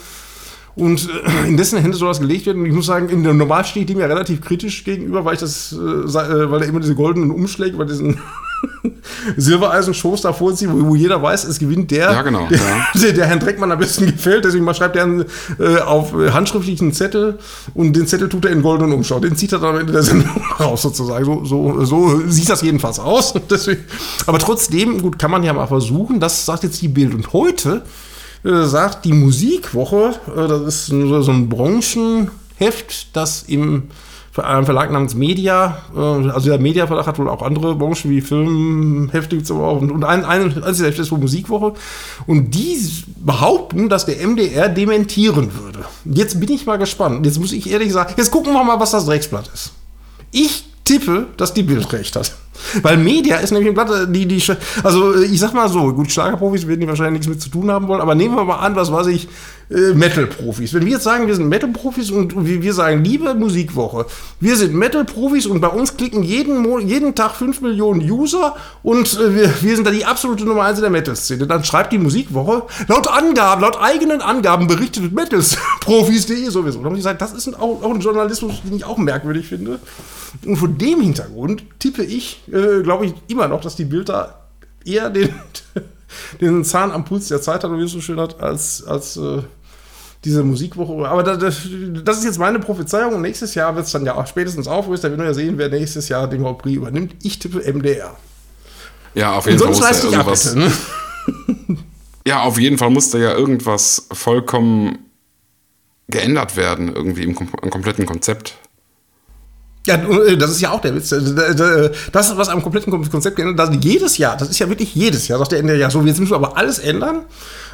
Und äh, in dessen Hände soll das gelegt werden. Und ich muss sagen, in der Normal stehe ich dem ja relativ kritisch gegenüber, weil ich das, äh, äh weil er immer diese goldenen Umschläge bei diesen Silbereisen-Shows da vorzieht, wo, wo, jeder weiß, es gewinnt der, ja, genau, der, ja. der, der, Herrn Dreckmann am besten gefällt. Deswegen schreibt er einen, äh, auf handschriftlichen Zettel und den Zettel tut er in goldenen Umschau. Den zieht er dann am Ende der Sendung raus sozusagen. So, so, so sieht das jedenfalls aus. Deswegen, aber trotzdem, gut, kann man ja mal versuchen. Das sagt jetzt die Bild. Und heute äh, sagt, die Musikwoche, äh, das ist so ein Branchenheft, das im Verlag namens Media, äh, also der Media-Verlag hat wohl auch andere Branchen wie Filmhefte gibt's aber auch und ein, ein, eines der ist wohl Musikwoche und die behaupten, dass der MDR dementieren würde. Jetzt bin ich mal gespannt. Jetzt muss ich ehrlich sagen, jetzt gucken wir mal, was das Drecksblatt ist. Ich tippe, dass die Bild recht hat. Weil Media ist nämlich ein Blatt, die, die, also ich sag mal so, gut, Schlagerprofis werden die wahrscheinlich nichts mit zu tun haben wollen, aber nehmen wir mal an, was weiß ich, äh, Metal-Profis. Wenn wir jetzt sagen, wir sind Metal-Profis und wir sagen, liebe Musikwoche, wir sind Metal-Profis und bei uns klicken jeden, jeden Tag 5 Millionen User und äh, wir, wir sind da die absolute Nummer 1 in der Metal-Szene. Dann schreibt die Musikwoche, laut Angaben, laut eigenen Angaben berichtet Metals-Profis.de sowieso. Und ich gesagt, das ist auch, auch ein Journalismus, den ich auch merkwürdig finde. Und vor dem Hintergrund tippe ich, äh, glaube ich, immer noch, dass die Bilder eher den, den Zahn am Puls der Zeit hat, wie es so schön hat, als, als äh, diese Musikwoche. Aber das, das, ist jetzt meine Prophezeiung. Und nächstes Jahr wird es dann ja auch spätestens aufrüsten. Da werden wir ja sehen, wer nächstes Jahr den Grand Prix übernimmt. Ich tippe MDR. Ja, auf jeden Fall. Sonst leiste ich ab, bitte, ne? Ja, auf jeden Fall musste ja irgendwas vollkommen geändert werden, irgendwie im, im kompletten Konzept. Ja, äh, das ist ja auch der Witz. Äh, das ist was am kompletten Konzept geändert. Das jedes Jahr, das ist ja wirklich jedes Jahr, sagt der Ende ja so, jetzt müssen wir aber alles ändern.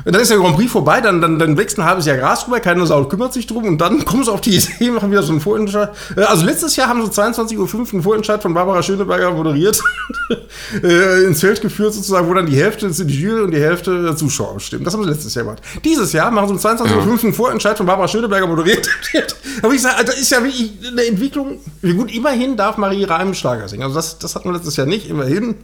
Und dann ist der Grand Prix vorbei, dann, dann, dann wächst ein halbes Jahr Gras drüber, keine Sau kümmert sich drum und dann kommen sie auf die Idee, machen wieder so einen Vorentscheid. Äh, also letztes Jahr haben sie 22.05 Uhr einen Vorentscheid von Barbara Schöneberger moderiert, ins Feld geführt sozusagen, wo dann die Hälfte ist die Jury und die Hälfte der Zuschauer stimmen. Das haben sie letztes Jahr gemacht. Dieses Jahr machen sie um 22.05 Uhr einen Vorentscheid von Barbara Schöneberger moderiert. Aber ich sage, das ist ja wirklich eine Entwicklung, wie gut, immerhin darf Marie Reim Schlager singen. Also das, das hatten wir letztes Jahr nicht, immerhin.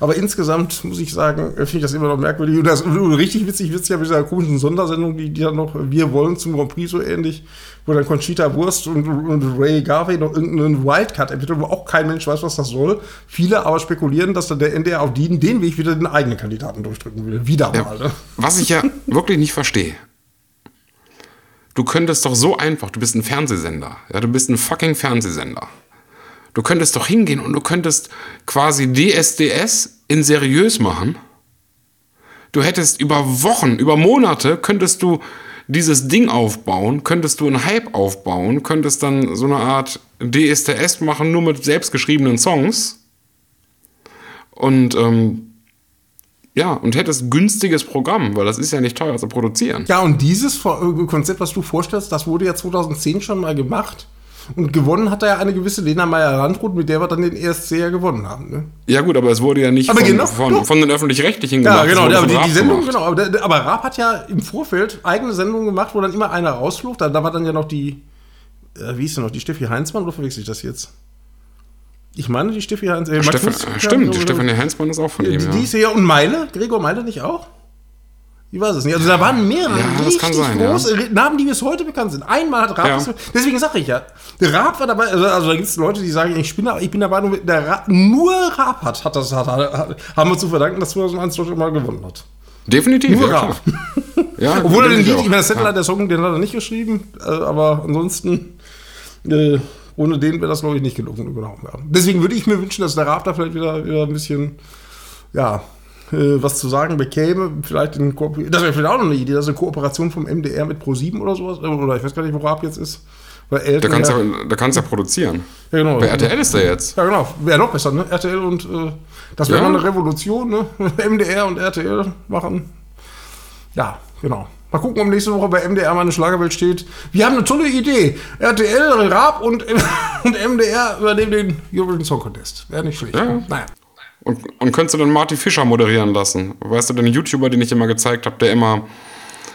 Aber insgesamt muss ich sagen, finde ich das immer noch merkwürdig. Und das und richtig witzig wird es ja mit dieser komischen Sondersendung, die, die dann noch Wir wollen zum Grand Prix so ähnlich, wo dann Conchita Wurst und, und Ray Garvey noch irgendeinen Wildcard ermittelt, wo auch kein Mensch weiß, was das soll. Viele aber spekulieren, dass dann der NDR auf den, den Weg wieder den eigenen Kandidaten durchdrücken will. Wieder mal. Ja, was ich ja wirklich nicht verstehe du könntest doch so einfach, du bist ein Fernsehsender, ja, du bist ein fucking Fernsehsender. Du könntest doch hingehen und du könntest quasi DSDS in seriös machen. Du hättest über Wochen, über Monate, könntest du dieses Ding aufbauen, könntest du einen Hype aufbauen, könntest dann so eine Art DSDS machen, nur mit selbstgeschriebenen Songs. Und ähm, Ja, und hättest günstiges Programm, weil das ist ja nicht teuer zu produzieren. Ja, und dieses äh, Konzept, was du vorstellst, das wurde ja 2010 schon mal gemacht. Und gewonnen hat da ja eine gewisse Lena Meyer-Landrut, mit der wir dann den ESC ja gewonnen haben. Ne? Ja gut, aber es wurde ja nicht Aber von, genau, von, von den Öffentlich-Rechtlichen Ja, gemacht. es genau, ja, aber die, die Raab Sendung, gemacht. genau. Aber, aber Raab hat ja im Vorfeld eigene Sendungen gemacht, wo dann immer einer rausflog. Da, da war dann ja noch die, äh, wie ist denn noch, die Steffi Heinzmann, oder verwechsel ich das jetzt? Ich meine, die Steffi Heinzmann. Äh, Max Mutzke- stimmt, die ja, Stefanie Heinzmann ist auch von Die, ihm, die ja. ist ja, und Meile, Gregor Meile nicht auch? Ich weiß es nicht. Also da waren mehrere Ja, richtig sein, ja. große Namen, die bis heute bekannt sind. Einmal hat Raab, Ja. das- deswegen sage ich ja, Raab war dabei, also, also da gibt es Leute, die sagen, ich bin, ich bin dabei, nur der Raab, nur Raab hat, hat das, hat, hat, haben wir zu verdanken, dass 2001 Deutschland mal gewonnen hat. Definitiv, Nur ja, Raab. Ja, Obwohl er den Lied, ich meine, das Satellite, der Song, den hat er nicht geschrieben, äh, aber ansonsten, äh, ohne den wäre das, glaube ich, nicht gelungen. Deswegen würde ich mir wünschen, dass der Raab da vielleicht wieder, wieder ein bisschen, ja, äh, was zu sagen bekäme. Vielleicht in Ko das wäre vielleicht auch noch eine Idee, das ist eine Kooperation vom MDR mit Pro7 oder sowas. äh, Oder ich weiß gar nicht, wo Raab jetzt ist. Weil Da Elton kannst ja, du da kannst du ja produzieren. ja, genau. Bei RTL ist der jetzt. Ja, genau. Wäre noch besser, ne? RTL und äh, das wäre Ja. mal eine Revolution, ne? MDR und RTL machen. Ja, genau. Mal gucken, ob nächste Woche bei MDR mal eine Schlagerwelt steht. Wir haben eine tolle Idee. RTL, Raab und, und MDR übernehmen den Eurovision Song Contest. Wäre nicht schlecht. Ja. Naja. Und, und könntest du dann Marty Fischer moderieren lassen? Weißt du, den YouTuber, den ich immer gezeigt habe, der immer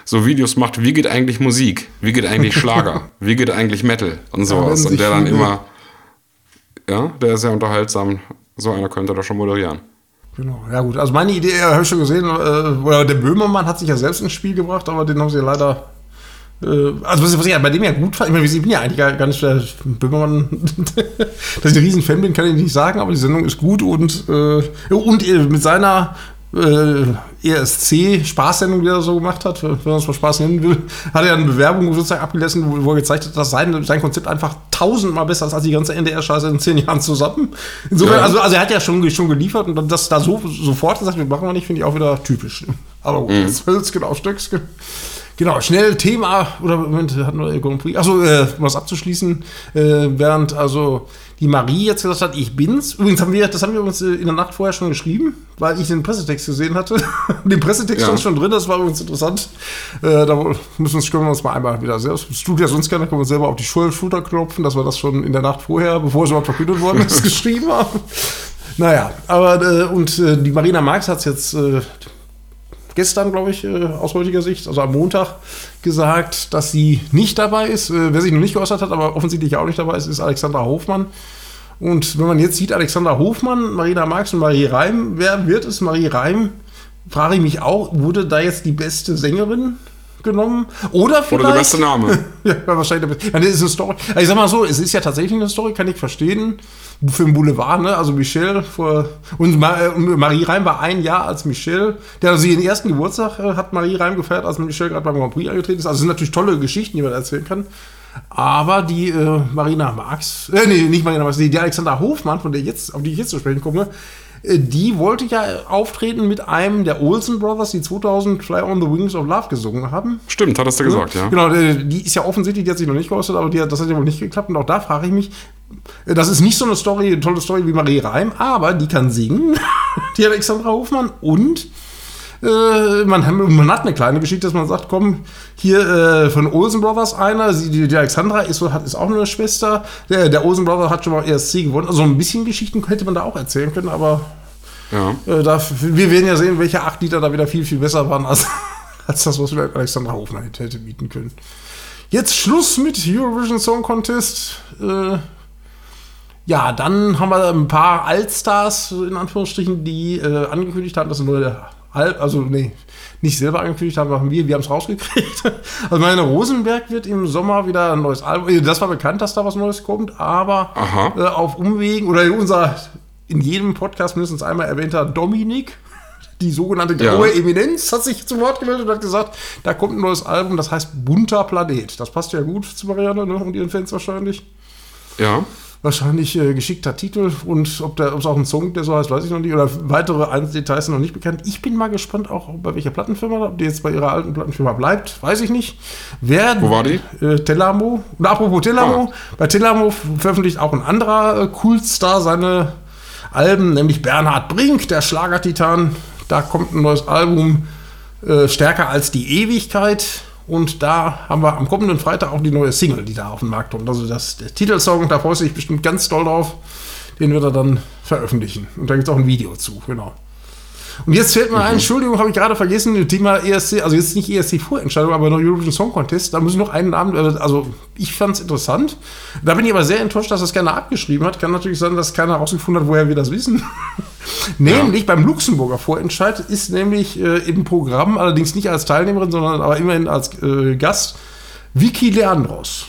so Videos macht, wie geht eigentlich Musik? Wie geht eigentlich Schlager? wie geht eigentlich Metal? Und sowas. Und der dann immer, ja, der ist sehr unterhaltsam. So einer könnte da schon moderieren. Genau, ja gut. Also meine Idee, habe ich schon gesehen, äh, oder der Böhmermann hat sich ja selbst ins Spiel gebracht, aber den haben sie ja leider. Äh, also was, ich ja bei dem ja gut fand, ich meine, ich bin ja eigentlich gar, gar nicht der Böhmermann, dass ich ein riesen bin, kann ich nicht sagen, aber die Sendung ist gut und, äh, und äh, mit seiner äh, ESC-Spaßsendung, die er so gemacht hat, wenn man es mal Spaß nennen will, hat er eine Bewerbung sozusagen abgelassen, wo, wo er gezeigt hat, dass sein, sein Konzept einfach tausendmal besser ist als die ganze NDR-Scheiße in zehn Jahren zusammen. Insofern, Ja. also, also er hat ja schon, schon geliefert und das da so sofort gesagt, wir machen wir nicht, finde ich auch wieder typisch. Aber gut, jetzt Hölzgen auf Stöcksken. Genau, schnell Thema, oder Moment, hatten wir Grand Prix. Achso, äh, um das abzuschließen, äh, während also die Marie jetzt gesagt hat, ich bin's. Übrigens haben wir, das haben wir uns äh, in der Nacht vorher schon geschrieben, weil ich den Pressetext gesehen hatte. den Pressetext Ja. stand schon drin, das war übrigens interessant. Äh, da müssen uns, können wir uns mal einmal wieder selbst, das tut ja sonst gerne, können wir uns selber auf die Schul- Schulter klopfen, dass wir das schon in der Nacht vorher, bevor es überhaupt verkündet worden ist, geschrieben haben. Naja, aber äh, und äh, die Marina Marx hat es jetzt äh, gestern, glaube ich, äh, aus heutiger Sicht, also am Montag, gesagt, dass sie nicht dabei ist. Äh, wer sich noch nicht geäußert hat, aber offensichtlich auch nicht dabei ist, ist Alexandra Hofmann. Und wenn man jetzt sieht, Alexandra Hofmann, Marina Marx und Marie Reim, wer wird es? Marie Reim, frage ich mich auch, wurde da jetzt die beste Sängerin genommen? Oder vielleicht... Oder der beste Name. Ja, wahrscheinlich. der beste- Ja, das ist eine Story. Also ich sag mal so, es ist ja tatsächlich eine Story, kann ich verstehen. Für den Boulevard, ne? Also Michelle vor. Und, Ma und Marie Reim war ein Jahr als Michelle. Der also ihren ersten Geburtstag äh, hat Marie Reim gefeiert, als Michelle gerade beim Grand Prix angetreten ist. Also es sind natürlich tolle Geschichten, die man erzählen kann. Aber die äh, Marina Marx, äh, nee, nicht Marina Marx, die, die Alexander Hofmann, von der jetzt, auf die ich jetzt zu sprechen komme, die wollte ja auftreten mit einem der Olsen Brothers, die 2000 Fly on the Wings of Love gesungen haben. Stimmt, hattest du gesagt, ja. Genau, äh, die ist ja offensichtlich, die hat sich noch nicht geäußert, aber die, hat- das hat ja wohl nicht geklappt. Und auch da frage ich mich, äh, das ist nicht so eine Story, eine tolle Story wie Marie Reim, aber die kann singen, die Alexandra Hofmann. Und äh, man, man hat eine kleine Geschichte, dass man sagt, komm, hier äh, von Olsen Brothers einer, sie, die, die Alexandra ist, ist auch eine Schwester, der, der Olsen Brother hat schon mal ESC gewonnen. Also ein bisschen Geschichten hätte man da auch erzählen können, aber ja. äh, da, wir werden ja sehen, welche acht Lieder da wieder viel, viel besser waren als, als das, was vielleicht Alexandra Hofmann hätte, bieten können. Jetzt Schluss mit Eurovision Song Contest. Äh, ja, dann haben wir ein paar Altstars, in Anführungsstrichen, die äh, angekündigt haben, dass sie neue Al also nee, nicht selber angekündigt haben, machen wir, wir haben es rausgekriegt. Also meine Rosenberg wird im Sommer wieder ein neues Album. äh, Das war bekannt, dass da was Neues kommt, aber äh, auf Umwegen oder unser in jedem Podcast mindestens einmal erwähnter Dominik, die sogenannte graue Ja. Eminenz, hat sich zu Wort gemeldet und hat gesagt, da kommt ein neues Album, das heißt Bunter Planet. Das passt ja gut zu Marianne ne, und ihren Fans wahrscheinlich. Ja. Wahrscheinlich äh, geschickter Titel und ob es auch ein Song, der so heißt, weiß ich noch nicht. Oder weitere Details sind noch nicht bekannt. Ich bin mal gespannt, auch bei welcher Plattenfirma, ob die jetzt bei ihrer alten Plattenfirma bleibt, weiß ich nicht. Wer, Wo war die? Äh, Tellamo. Und apropos Tellamo, bei Tellamo veröffentlicht auch ein anderer äh, Kultstar seine Alben, nämlich Bernhard Brink, der Schlagertitan, Da kommt ein neues Album, äh, Stärker als die Ewigkeit. Und da haben wir am kommenden Freitag auch die neue Single, die da auf den Markt kommt. Also das, der Titelsong, da freust du dich bestimmt ganz doll drauf. Den wird er dann veröffentlichen. Und da gibt es auch ein Video zu, genau. Und jetzt fällt mir ein, Entschuldigung, habe ich gerade vergessen, Thema ESC, also jetzt nicht ESC-Vorentscheidung, aber noch Eurovision Song Contest, da muss ich noch einen Namen, äh, also ich fand es interessant. Da bin ich aber sehr enttäuscht, dass das keiner abgeschrieben hat. Kann natürlich sein, dass keiner herausgefunden hat, woher wir das wissen. nämlich beim Luxemburger Vorentscheid ist nämlich äh, im Programm, allerdings nicht als Teilnehmerin, sondern aber immerhin als äh, Gast, Vicky Leandros.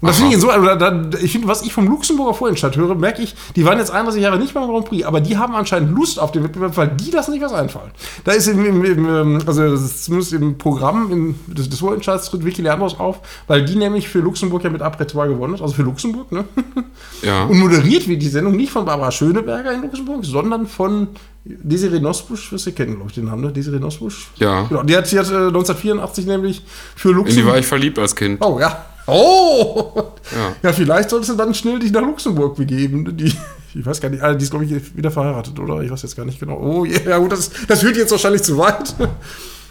Und das finde ich so, also da, da, ich finde, was ich vom Luxemburger Vorentscheid höre, merke ich, die waren jetzt 31 Jahre nicht beim Grand Prix, aber die haben anscheinend Lust auf den Wettbewerb, weil die lassen sich was einfallen. Da ist im, im, im ähm, also zumindest im Programm im, des, des Vorentscheids tritt Vicky Leandros auf, weil die nämlich für Luxemburg ja mit Apretoire gewonnen hat, also für Luxemburg, ne? Ja. Und moderiert wird die Sendung nicht von Barbara Schöneberger in Luxemburg, sondern von Desiree Nosbusch, wirst du kennen, glaube ich, den Namen, ne? Desiree Nosbusch. Ja. Genau, die hat, die hat äh, 1984 nämlich für In die Luxemburg. war ich verliebt als Kind. Oh, ja. Oh! Ja. Ja, vielleicht solltest du dann schnell dich nach Luxemburg begeben. Die, ich weiß gar nicht, ah, die ist, glaube ich, wieder verheiratet, oder? Ich weiß jetzt gar nicht genau. Oh, ja, gut, das, das führt jetzt wahrscheinlich zu weit.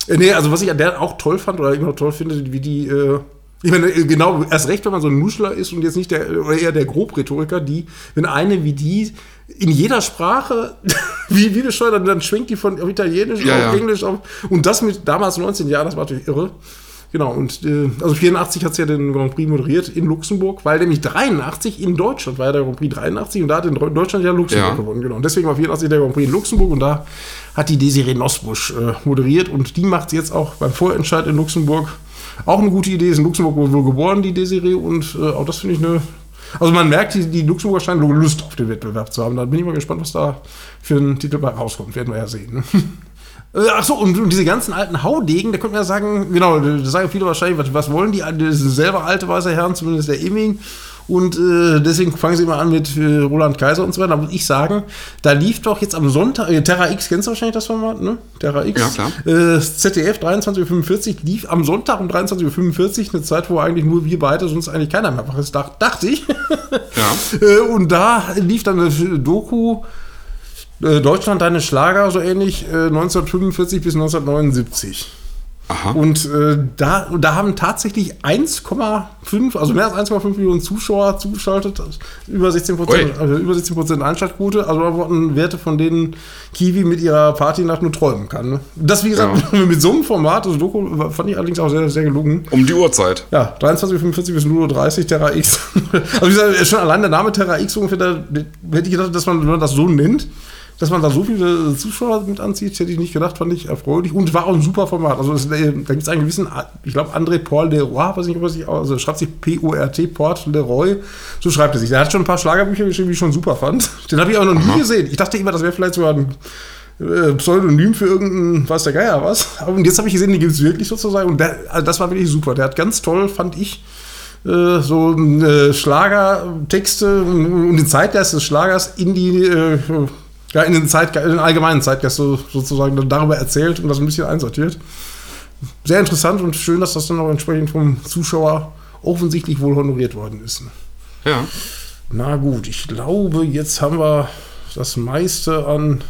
Äh, nee, also was ich an der auch toll fand oder immer noch toll finde, wie die, äh, ich meine, äh, genau, erst recht, wenn man so ein Nuschler ist und jetzt nicht der, oder eher der Grobrhetoriker, die, wenn eine wie die in jeder Sprache, wie, wie bescheuert, dann, dann schwenkt die von auf Italienisch Ja, auf ja. Englisch auf, und das mit damals 19 Jahren, das war natürlich irre. Genau, und äh, also 84 hat sie ja den Grand Prix moderiert in Luxemburg, weil nämlich 83 in Deutschland war ja der Grand Prix 83 und da hat in Deu- Deutschland ja Luxemburg Ja. gewonnen, genau. Und deswegen war 84 der Grand Prix in Luxemburg und da hat die Desiree Nosbusch äh, moderiert und die macht jetzt auch beim Vorentscheid in Luxemburg auch eine gute Idee. Ist in Luxemburg wohl geboren, die Desiree, und äh, auch das finde ich eine. Also man merkt, die, die Luxemburger scheinen Lust auf den Wettbewerb zu haben. Da bin ich mal gespannt, was da für ein Titel bei rauskommt. Werden wir ja sehen. Äh, Ach so, und, und diese ganzen alten Haudegen, da könnte man ja sagen, genau, da sagen viele wahrscheinlich, was, was wollen die? Das sind selber alte weiße Herren, zumindest der Emming. Und äh, deswegen fangen sie immer an mit äh, Roland Kaiser und so weiter. Da muss ich sagen, da lief doch jetzt am Sonntag, äh, Terra X, kennst du wahrscheinlich das Format, ne? Terra X. Ja, klar. Äh, ZDF 23.45 Uhr lief am Sonntag um 23.45 Uhr, eine Zeit, wo eigentlich nur wir beide, sonst eigentlich keiner mehr wach ist, dach- dachte ich. Ja. Äh, und da lief dann eine Doku äh, Deutschland deine Schlager, so ähnlich, äh, 1945 bis 1979. Aha. Und äh, da, da haben tatsächlich 1,5, also mehr als 1,5 Millionen Zuschauer zugeschaltet, also über 16 Prozent, also über 16 Prozent Einschaltquote. Also da wurden Werte, von denen Kiwi mit ihrer Partynacht nur träumen kann. Ne? Das, wie gesagt, mit so einem Format, also Doku, fand ich allerdings auch sehr, sehr gelungen. Um die Uhrzeit. Ja, 23.45 bis 0.30 Uhr Terra X. also wie gesagt, schon allein der Name Terra X ungefähr, da hätte ich gedacht, dass man, wenn man das so nennt, dass man da so viele Zuschauer mit anzieht, hätte ich nicht gedacht, fand ich erfreulich. Und war auch ein super Format. Also es, äh, da gibt es einen gewissen, ich glaube, André Paul Leroy, weiß nicht, ob er sich, also schreibt sich P-O-R-T, Port Leroy, so schreibt er sich. Der hat schon ein paar Schlagerbücher geschrieben, die ich schon super fand. Den habe ich auch noch nie gesehen. Ich dachte immer, das wäre vielleicht sogar ein äh, Pseudonym für irgendein, weiß der Geier was. Aber jetzt habe ich gesehen, den gibt es wirklich sozusagen. Und der, also das war wirklich super. Der hat ganz toll, fand ich, äh, so äh, Schlagertexte und den Zeitgeist des Schlagers in die, äh, ja, in den, Zeitge in den allgemeinen Zeitgeist so, sozusagen darüber erzählt und das ein bisschen einsortiert. Sehr interessant und schön, dass das dann auch entsprechend vom Zuschauer offensichtlich wohl honoriert worden ist. Ja. Na gut, ich glaube, jetzt haben wir das meiste an.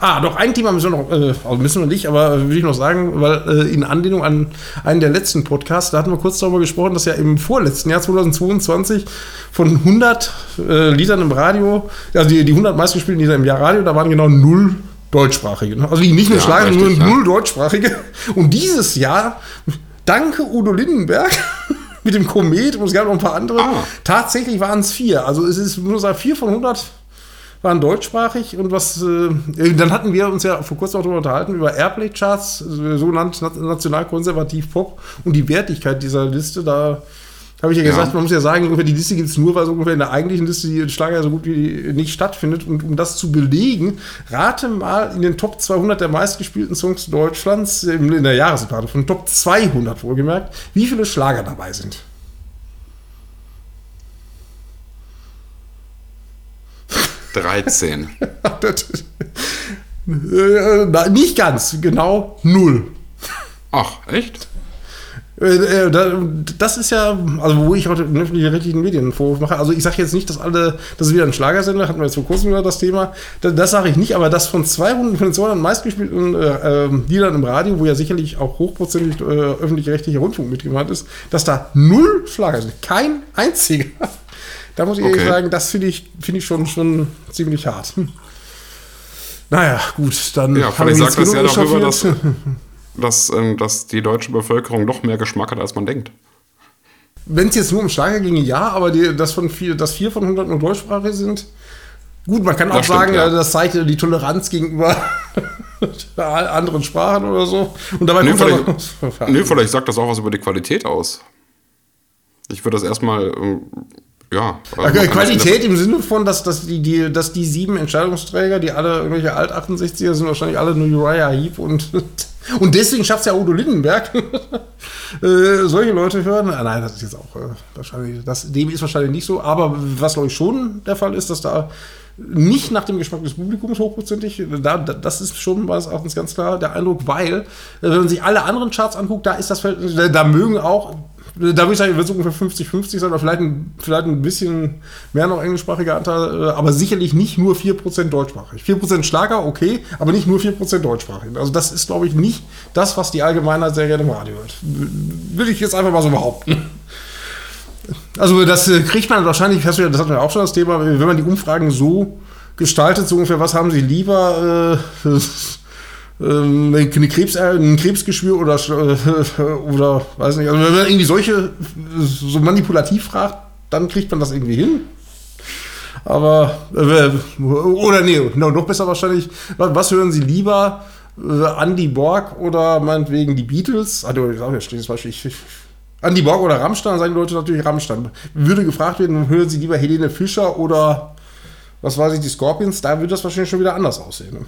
Ah, doch, ein Thema müssen wir noch, äh, also müssen wir nicht, aber will ich noch sagen, weil äh, in Anlehnung an einen der letzten Podcasts, da hatten wir kurz darüber gesprochen, dass ja im vorletzten Jahr 2022 von 100 äh, Liedern im Radio, also die, die 100 meistgespielten Lieder im Jahr Radio, da waren genau null deutschsprachige. ne? Also die nicht nur Ja, Schlager, sondern richtig, ja. null deutschsprachige. Und dieses Jahr, danke Udo Lindenberg, mit dem Komet und es gab noch ein paar andere. Ah. Tatsächlich waren es vier. Also es ist nur sagen, vier von 100 waren deutschsprachig und was äh, dann hatten wir uns ja vor kurzem auch darüber unterhalten über Airplay-Charts, äh, nat- nationalkonservativ Pop und die Wertigkeit dieser Liste. Da habe ich ja Ja. gesagt, man muss ja sagen, ungefähr die Liste gibt es nur, weil so ungefähr in der eigentlichen Liste die Schlager so gut wie nicht stattfindet. Und um das zu belegen, rate mal in den Top 200 der meistgespielten Songs Deutschlands in der Jahreskarte, von Top 200 wohlgemerkt, wie viele Schlager dabei sind. 13. Das- äh, nicht ganz, genau null. Ach, echt? Äh, das ist ja, also wo ich heute in öffentlich-rechtlichen Medien Vorwurf mache. Also ich sage jetzt nicht, dass alle, das ist wieder ein Schlagersender, hatten wir jetzt vor kurzem wieder das Thema. Das, das sage ich nicht, aber das von 200, von den 200 meistgespielten äh, äh, Liedern im Radio, wo ja sicherlich auch hochprozentig äh, öffentlich-rechtlicher Rundfunk mitgemacht ist, dass da null Schlager sind. Kein einziger. Da muss ich okay. ehrlich sagen, das finde ich, find ich schon, schon ziemlich hart. Naja, gut, dann. Ja, vielleicht sagt das ja darüber, dass dass, ähm, dass die deutsche Bevölkerung doch mehr Geschmack hat, als man denkt. Wenn es jetzt nur um Schlager ginge, ja, aber die, dass, von vier, dass vier von 100 nur deutschsprachig sind, gut, man kann auch stimmt, sagen, ja. das zeigt die Toleranz gegenüber anderen Sprachen oder so. Und dabei nee, vielleicht, nee, vielleicht sagt das auch was über die Qualität aus. Ich würde das erstmal ja. Okay, Qualität im Sinne von, dass, dass, die, die, dass die sieben Entscheidungsträger, die alle irgendwelche Alt-68er sind, wahrscheinlich alle nur Uriah Heep und, und deswegen schafft es ja Udo Lindenberg. äh, solche Leute hören. Ah, nein, das ist jetzt auch äh, wahrscheinlich, das, dem ist wahrscheinlich nicht so. Aber was glaube ich schon der Fall ist, dass da nicht nach dem Geschmack des Publikums hochprozentig. Da, das ist schon meines Erachtens ganz klar der Eindruck, weil, äh, wenn man sich alle anderen Charts anguckt, da ist das Verhältnis, da mögen auch da würde ich sagen, wird es ungefähr 50-50 sein, oder vielleicht ein, vielleicht ein bisschen mehr noch englischsprachiger Anteil, äh, aber sicherlich nicht nur 4% deutschsprachig. 4% Schlager, okay, aber nicht nur 4% deutschsprachig. Also das ist, glaube ich, nicht das, was die Allgemeinheit sehr gerne im Radio hört. Würde ich jetzt einfach mal so behaupten. Also das äh, kriegt man wahrscheinlich, das hatten wir auch schon das Thema, wenn man die Umfragen so gestaltet, so ungefähr, was haben Sie lieber? Äh, eine Krebs, ein Krebsgeschwür oder, äh, oder weiß nicht, also wenn man irgendwie solche so manipulativ fragt, dann kriegt man das irgendwie hin. Aber, äh, oder nee, noch besser wahrscheinlich, was hören Sie lieber? Äh, Andy Borg oder meinetwegen die Beatles? Also, ich sage zum Beispiel, ich, Andy Borg oder Rammstein, sagen die Leute natürlich Rammstein. Würde gefragt werden, hören Sie lieber Helene Fischer oder was weiß ich, die Scorpions? Da würde das wahrscheinlich schon wieder anders aussehen. Ne?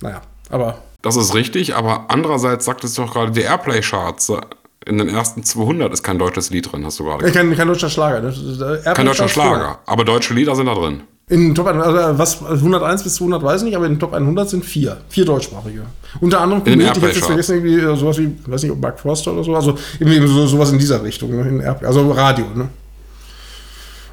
Naja. Aber. Das ist richtig, aber andererseits sagt es doch gerade, die Airplay-Charts in den ersten 200 ist kein deutsches Lied drin, hast du gerade gesagt. Kein, kein deutscher Schlager. Ne? Kein deutscher Schlager, aber deutsche Lieder sind da drin. In den Top 100, also was 101 bis 200 weiß ich nicht, aber in den Top 100 sind vier. Vier deutschsprachige. Unter anderem, den ich habe jetzt vergessen, irgendwie äh, sowas wie, weiß nicht, ob Mark Forster oder so, also irgendwie so, sowas in dieser Richtung, ne? in Airplay, also Radio, ne?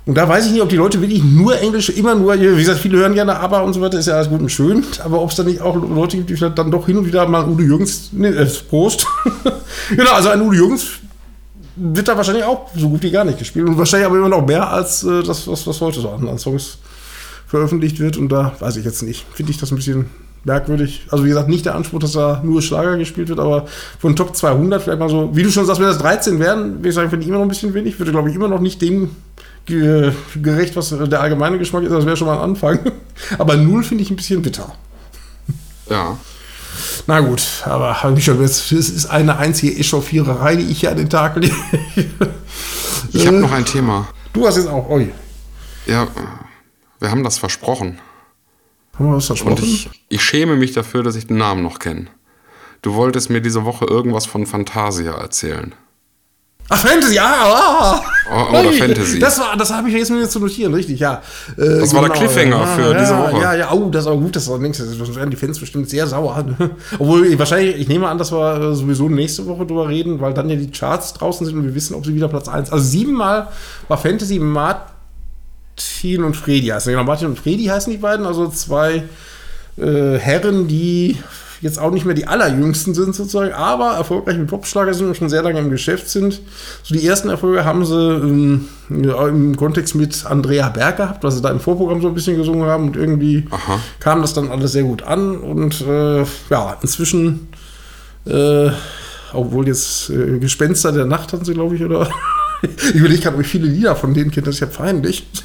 Und da weiß ich nicht, ob die Leute wirklich nur Englisch, immer nur, wie gesagt, viele hören gerne aber und so weiter, ist ja alles gut und schön. Aber ob es da nicht auch Leute gibt, die vielleicht dann doch hin und wieder mal Udo Jürgens, nee, äh, Prost. genau, also ein Udo Jürgens wird da wahrscheinlich auch so gut wie gar nicht gespielt. Und wahrscheinlich aber immer noch mehr als äh, das, was, was heute so an Songs veröffentlicht wird. Und da weiß ich jetzt nicht. Finde ich das ein bisschen merkwürdig. Also wie gesagt, nicht der Anspruch, dass da nur Schlager gespielt wird, aber von Top 200 vielleicht mal so, wie du schon sagst, wenn das 13 wären, würde ich sagen, finde ich immer noch ein bisschen wenig. Würde, glaube ich, immer noch nicht dem gerecht, was der allgemeine Geschmack ist. Das wäre schon mal ein Anfang. Aber null finde ich ein bisschen bitter. Ja. Na gut, aber habe ich schon, es ist eine einzige Echauffiererei, die ich hier an den Tag lege. Ich habe noch ein Thema. Du hast jetzt auch, oi. Ja, wir haben das versprochen. Haben wir was versprochen? Und ich, ich schäme mich dafür, dass ich den Namen noch kenne. Du wolltest mir diese Woche irgendwas von Fantasia erzählen. Ach, Fantasy, ah, ah. Oh, oder Fantasy. Das, das habe ich jetzt mir zu notieren, richtig, ja. Äh, das war genau, der Cliffhanger ja, für ja, diese Woche. Ja, ja, oh, das ist aber gut, das, das werden die Fans bestimmt sehr sauer. Obwohl, wahrscheinlich, ich nehme an, dass wir äh, sowieso nächste Woche drüber reden, weil dann ja die Charts draußen sind und wir wissen, ob sie wieder Platz 1. Also siebenmal war Fantasy Martin und Freddy heißen. Genau, Martin und Freddy heißen die beiden, also zwei äh, Herren, die jetzt auch nicht mehr die allerjüngsten sind sozusagen, aber erfolgreich mit Popschlager sind und schon sehr lange im Geschäft sind. So die ersten Erfolge haben sie ähm, ja, im Kontext mit Andrea Berg gehabt, was sie da im Vorprogramm so ein bisschen gesungen haben und irgendwie Aha. kam das dann alles sehr gut an und äh, ja, inzwischen äh, obwohl jetzt äh, Gespenster der Nacht hatten sie, glaube ich, oder? ich überlege gerade, ob ich viele Lieder von denen kenne, das ist ja peinlich.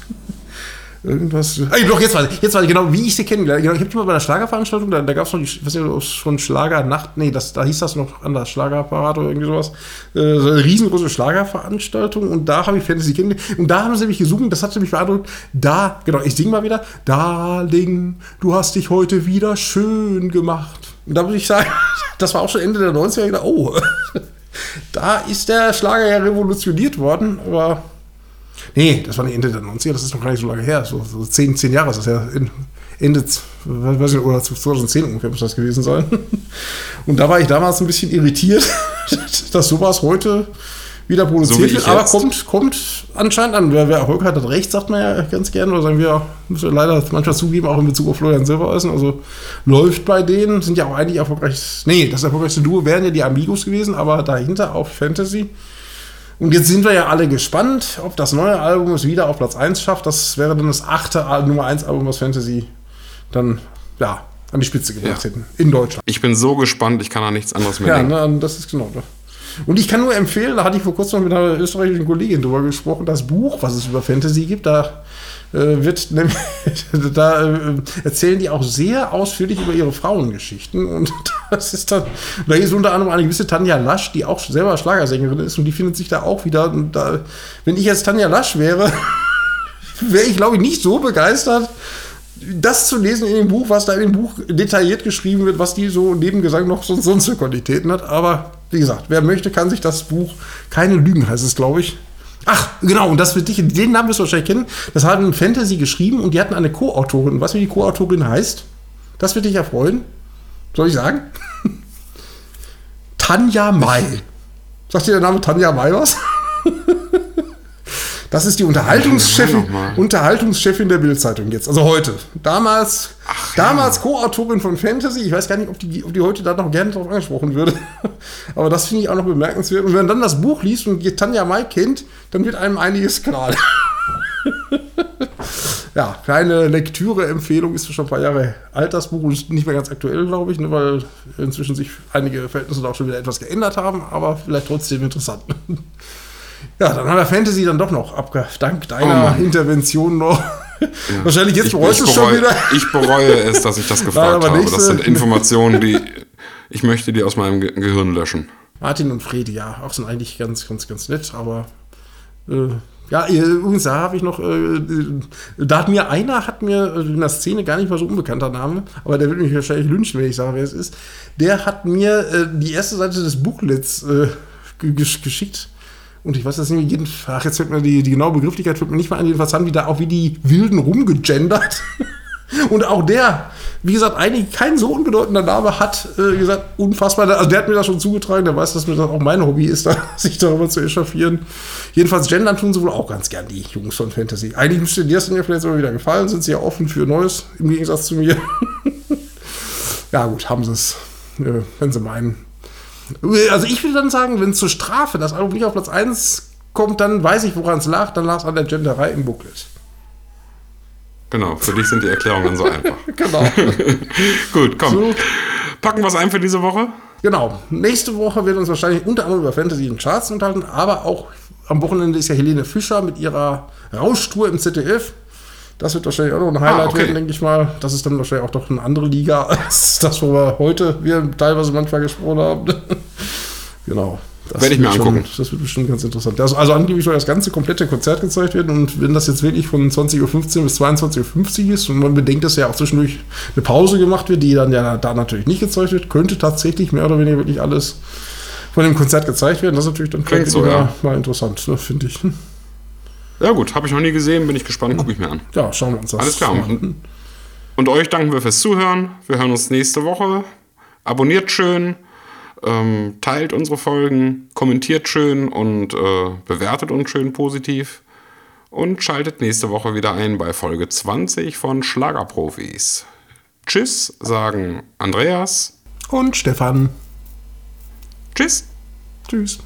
Irgendwas. Ah, doch, jetzt weiß ich, jetzt weiß ich genau, wie ich sie kennengelernt genau, Ich habe die mal bei einer Schlagerveranstaltung, da, da gab es noch, ich weiß nicht, ob es schon Schlagernacht, nee, das, da hieß das noch anders, Schlagerapparat oder irgendwie sowas. Äh, so eine riesengroße Schlagerveranstaltung und da habe ich Fantasy kennengelernt. Und da haben sie mich gesungen, das hat sie mich beeindruckt. Da, genau, ich singe mal wieder. Darling, du hast dich heute wieder schön gemacht. Und da muss ich sagen, das war auch schon Ende der 90er. Gedacht, oh, da ist der Schlager ja revolutioniert worden, aber Nee, das war nicht Ende der 90er, das ist noch gar nicht so lange her. So, so zehn, zehn Jahre ist das ja. Ende, weiß nicht, oder 2010 ungefähr muss das gewesen sein. Und da war ich damals ein bisschen irritiert, dass sowas heute wieder produziert So wird, aber jetzt. kommt, kommt anscheinend an. Wer, wer Erfolg hat, hat recht, sagt man ja ganz gerne. Oder sagen wir, müssen wir leider manchmal zugeben, auch in Bezug auf Florian Silbereisen. Also läuft bei denen, sind ja auch eigentlich erfolgreich. Nee, das erfolgreichste Duo wären ja die Amigos gewesen, aber dahinter auch Fantasy. Und jetzt sind wir ja alle gespannt, ob das neue Album es wieder auf Platz 1 schafft. Das wäre dann das achte Nummer 1 Album, was Fantasy dann ja, an die Spitze gebracht Ja. hätten. In Deutschland. Ich bin so gespannt, ich kann an nichts anderes mehr Ja, denken. ne, das ist genau das. Und ich kann nur empfehlen, da hatte ich vor kurzem mit einer österreichischen Kollegin drüber gesprochen, das Buch, was es über Fantasy gibt, da äh, wird nämlich, da äh, erzählen die auch sehr ausführlich über ihre Frauengeschichten und das ist dann, da ist unter anderem eine gewisse Tanja Lasch, die auch selber Schlagersängerin ist und die findet sich da auch wieder, da, wenn ich jetzt Tanja Lasch wäre, wäre ich glaube ich nicht so begeistert, das zu lesen in dem Buch, was da in dem Buch detailliert geschrieben wird, was die so neben Gesang noch so, sonst für Qualitäten hat. Aber wie gesagt, wer möchte, kann sich das Buch, keine Lügen heißt es, glaube ich. Ach, genau, und das wird dich, den Namen wirst du wahrscheinlich kennen. Das haben Fantasy geschrieben und die hatten eine Co-Autorin. Weißt du, wie die Co-Autorin heißt? Das wird dich erfreuen. Soll ich sagen? Tanja May. Sagt dir der Name Tanja May was? Das ist die Unterhaltungschefin. Unterhaltungschefin der Bildzeitung jetzt, also heute. Damals, damals Co-Autorin von Fantasy. Ich weiß gar nicht, ob die, ob die heute da noch gerne drauf angesprochen würde. Aber das finde ich auch noch bemerkenswert. Und wenn man dann das Buch liest und Tanja May kennt, dann wird einem einiges klar. ja, kleine Lektüre-Empfehlung ist schon ein paar Jahre alt, das Buch, und nicht mehr ganz aktuell, glaube ich, ne, weil inzwischen sich einige Verhältnisse da auch schon wieder etwas geändert haben, aber vielleicht trotzdem interessant. Ja, dann haben wir Fantasy dann doch noch abge dank deiner Oh. Intervention noch. Wahrscheinlich jetzt bereust du es schon wieder. ich bereue es, dass ich das gefragt aber habe. Das sind Informationen, die ich möchte die aus meinem Ge Gehirn löschen. Martin und Fredi, ja, auch sind eigentlich ganz, ganz, ganz nett, aber äh, ja, übrigens, da habe ich noch, äh, da hat mir einer, hat mir in der Szene gar nicht mal so unbekannter Name, aber der wird mich wahrscheinlich lynchen, wenn ich sage, wer es ist. Der hat mir äh, die erste Seite des Booklets äh, ge- gesch geschickt. Und ich weiß jetzt nicht, jeden, ach, jetzt fällt mir die, die genaue Begrifflichkeit, fällt mir nicht mal an, jedenfalls haben die da auch wie die Wilden rumgegendert. Und auch der, wie gesagt, eigentlich kein so unbedeutender Name, hat äh, gesagt, unfassbar. Also der hat mir das schon zugetragen, der weiß, dass mir das auch mein Hobby ist, da, sich darüber zu echauffieren. Jedenfalls gendern tun sie wohl auch ganz gern, die Jungs von Fantasy. Eigentlich müsste dir das dann ja vielleicht sogar wieder gefallen, sind sie ja offen für Neues, im Gegensatz zu mir. ja gut, haben sie es, äh, wenn sie meinen. Also ich würde dann sagen, wenn zur Strafe das Album nicht auf Platz 1 kommt, dann weiß ich, woran es lag, dann lag es an der Genderei im Booklet. Genau, für dich sind die Erklärungen so einfach. Genau. Gut, komm. So. Packen wir es ein für diese Woche? Genau. Nächste Woche wird uns wahrscheinlich unter anderem über Fantasy und Charts unterhalten, aber auch am Wochenende ist ja Helene Fischer mit ihrer Rauschtour im ZDF. Das wird wahrscheinlich auch noch ein Highlight Ah, okay. werden, denke ich mal. Das ist dann wahrscheinlich auch doch eine andere Liga als das, wo wir heute wir teilweise manchmal gesprochen haben. genau. Das Werde ich mir wird schon- angucken. Das wird bestimmt ganz interessant. Also, also angeblich soll das ganze komplette Konzert gezeigt werden und wenn das jetzt wirklich von 20.15 Uhr bis 22.50 Uhr ist und man bedenkt, dass ja auch zwischendurch eine Pause gemacht wird, die dann ja da natürlich nicht gezeigt wird, könnte tatsächlich mehr oder weniger wirklich alles von dem Konzert gezeigt werden. Das ist natürlich dann vielleicht so, wieder ja. mal interessant, ne, finde ich. Ja gut, habe ich noch nie gesehen, bin ich gespannt, gucke ich mir an. Ja, schauen wir uns das Alles klar. an. Und, und euch danken wir fürs Zuhören. Wir hören uns nächste Woche. Abonniert schön, ähm, teilt unsere Folgen, kommentiert schön und äh, bewertet uns schön positiv. Und schaltet nächste Woche wieder ein bei Folge 20 von Schlagerprofis. Tschüss, sagen Andreas. Und Stefan. Tschüss. Tschüss.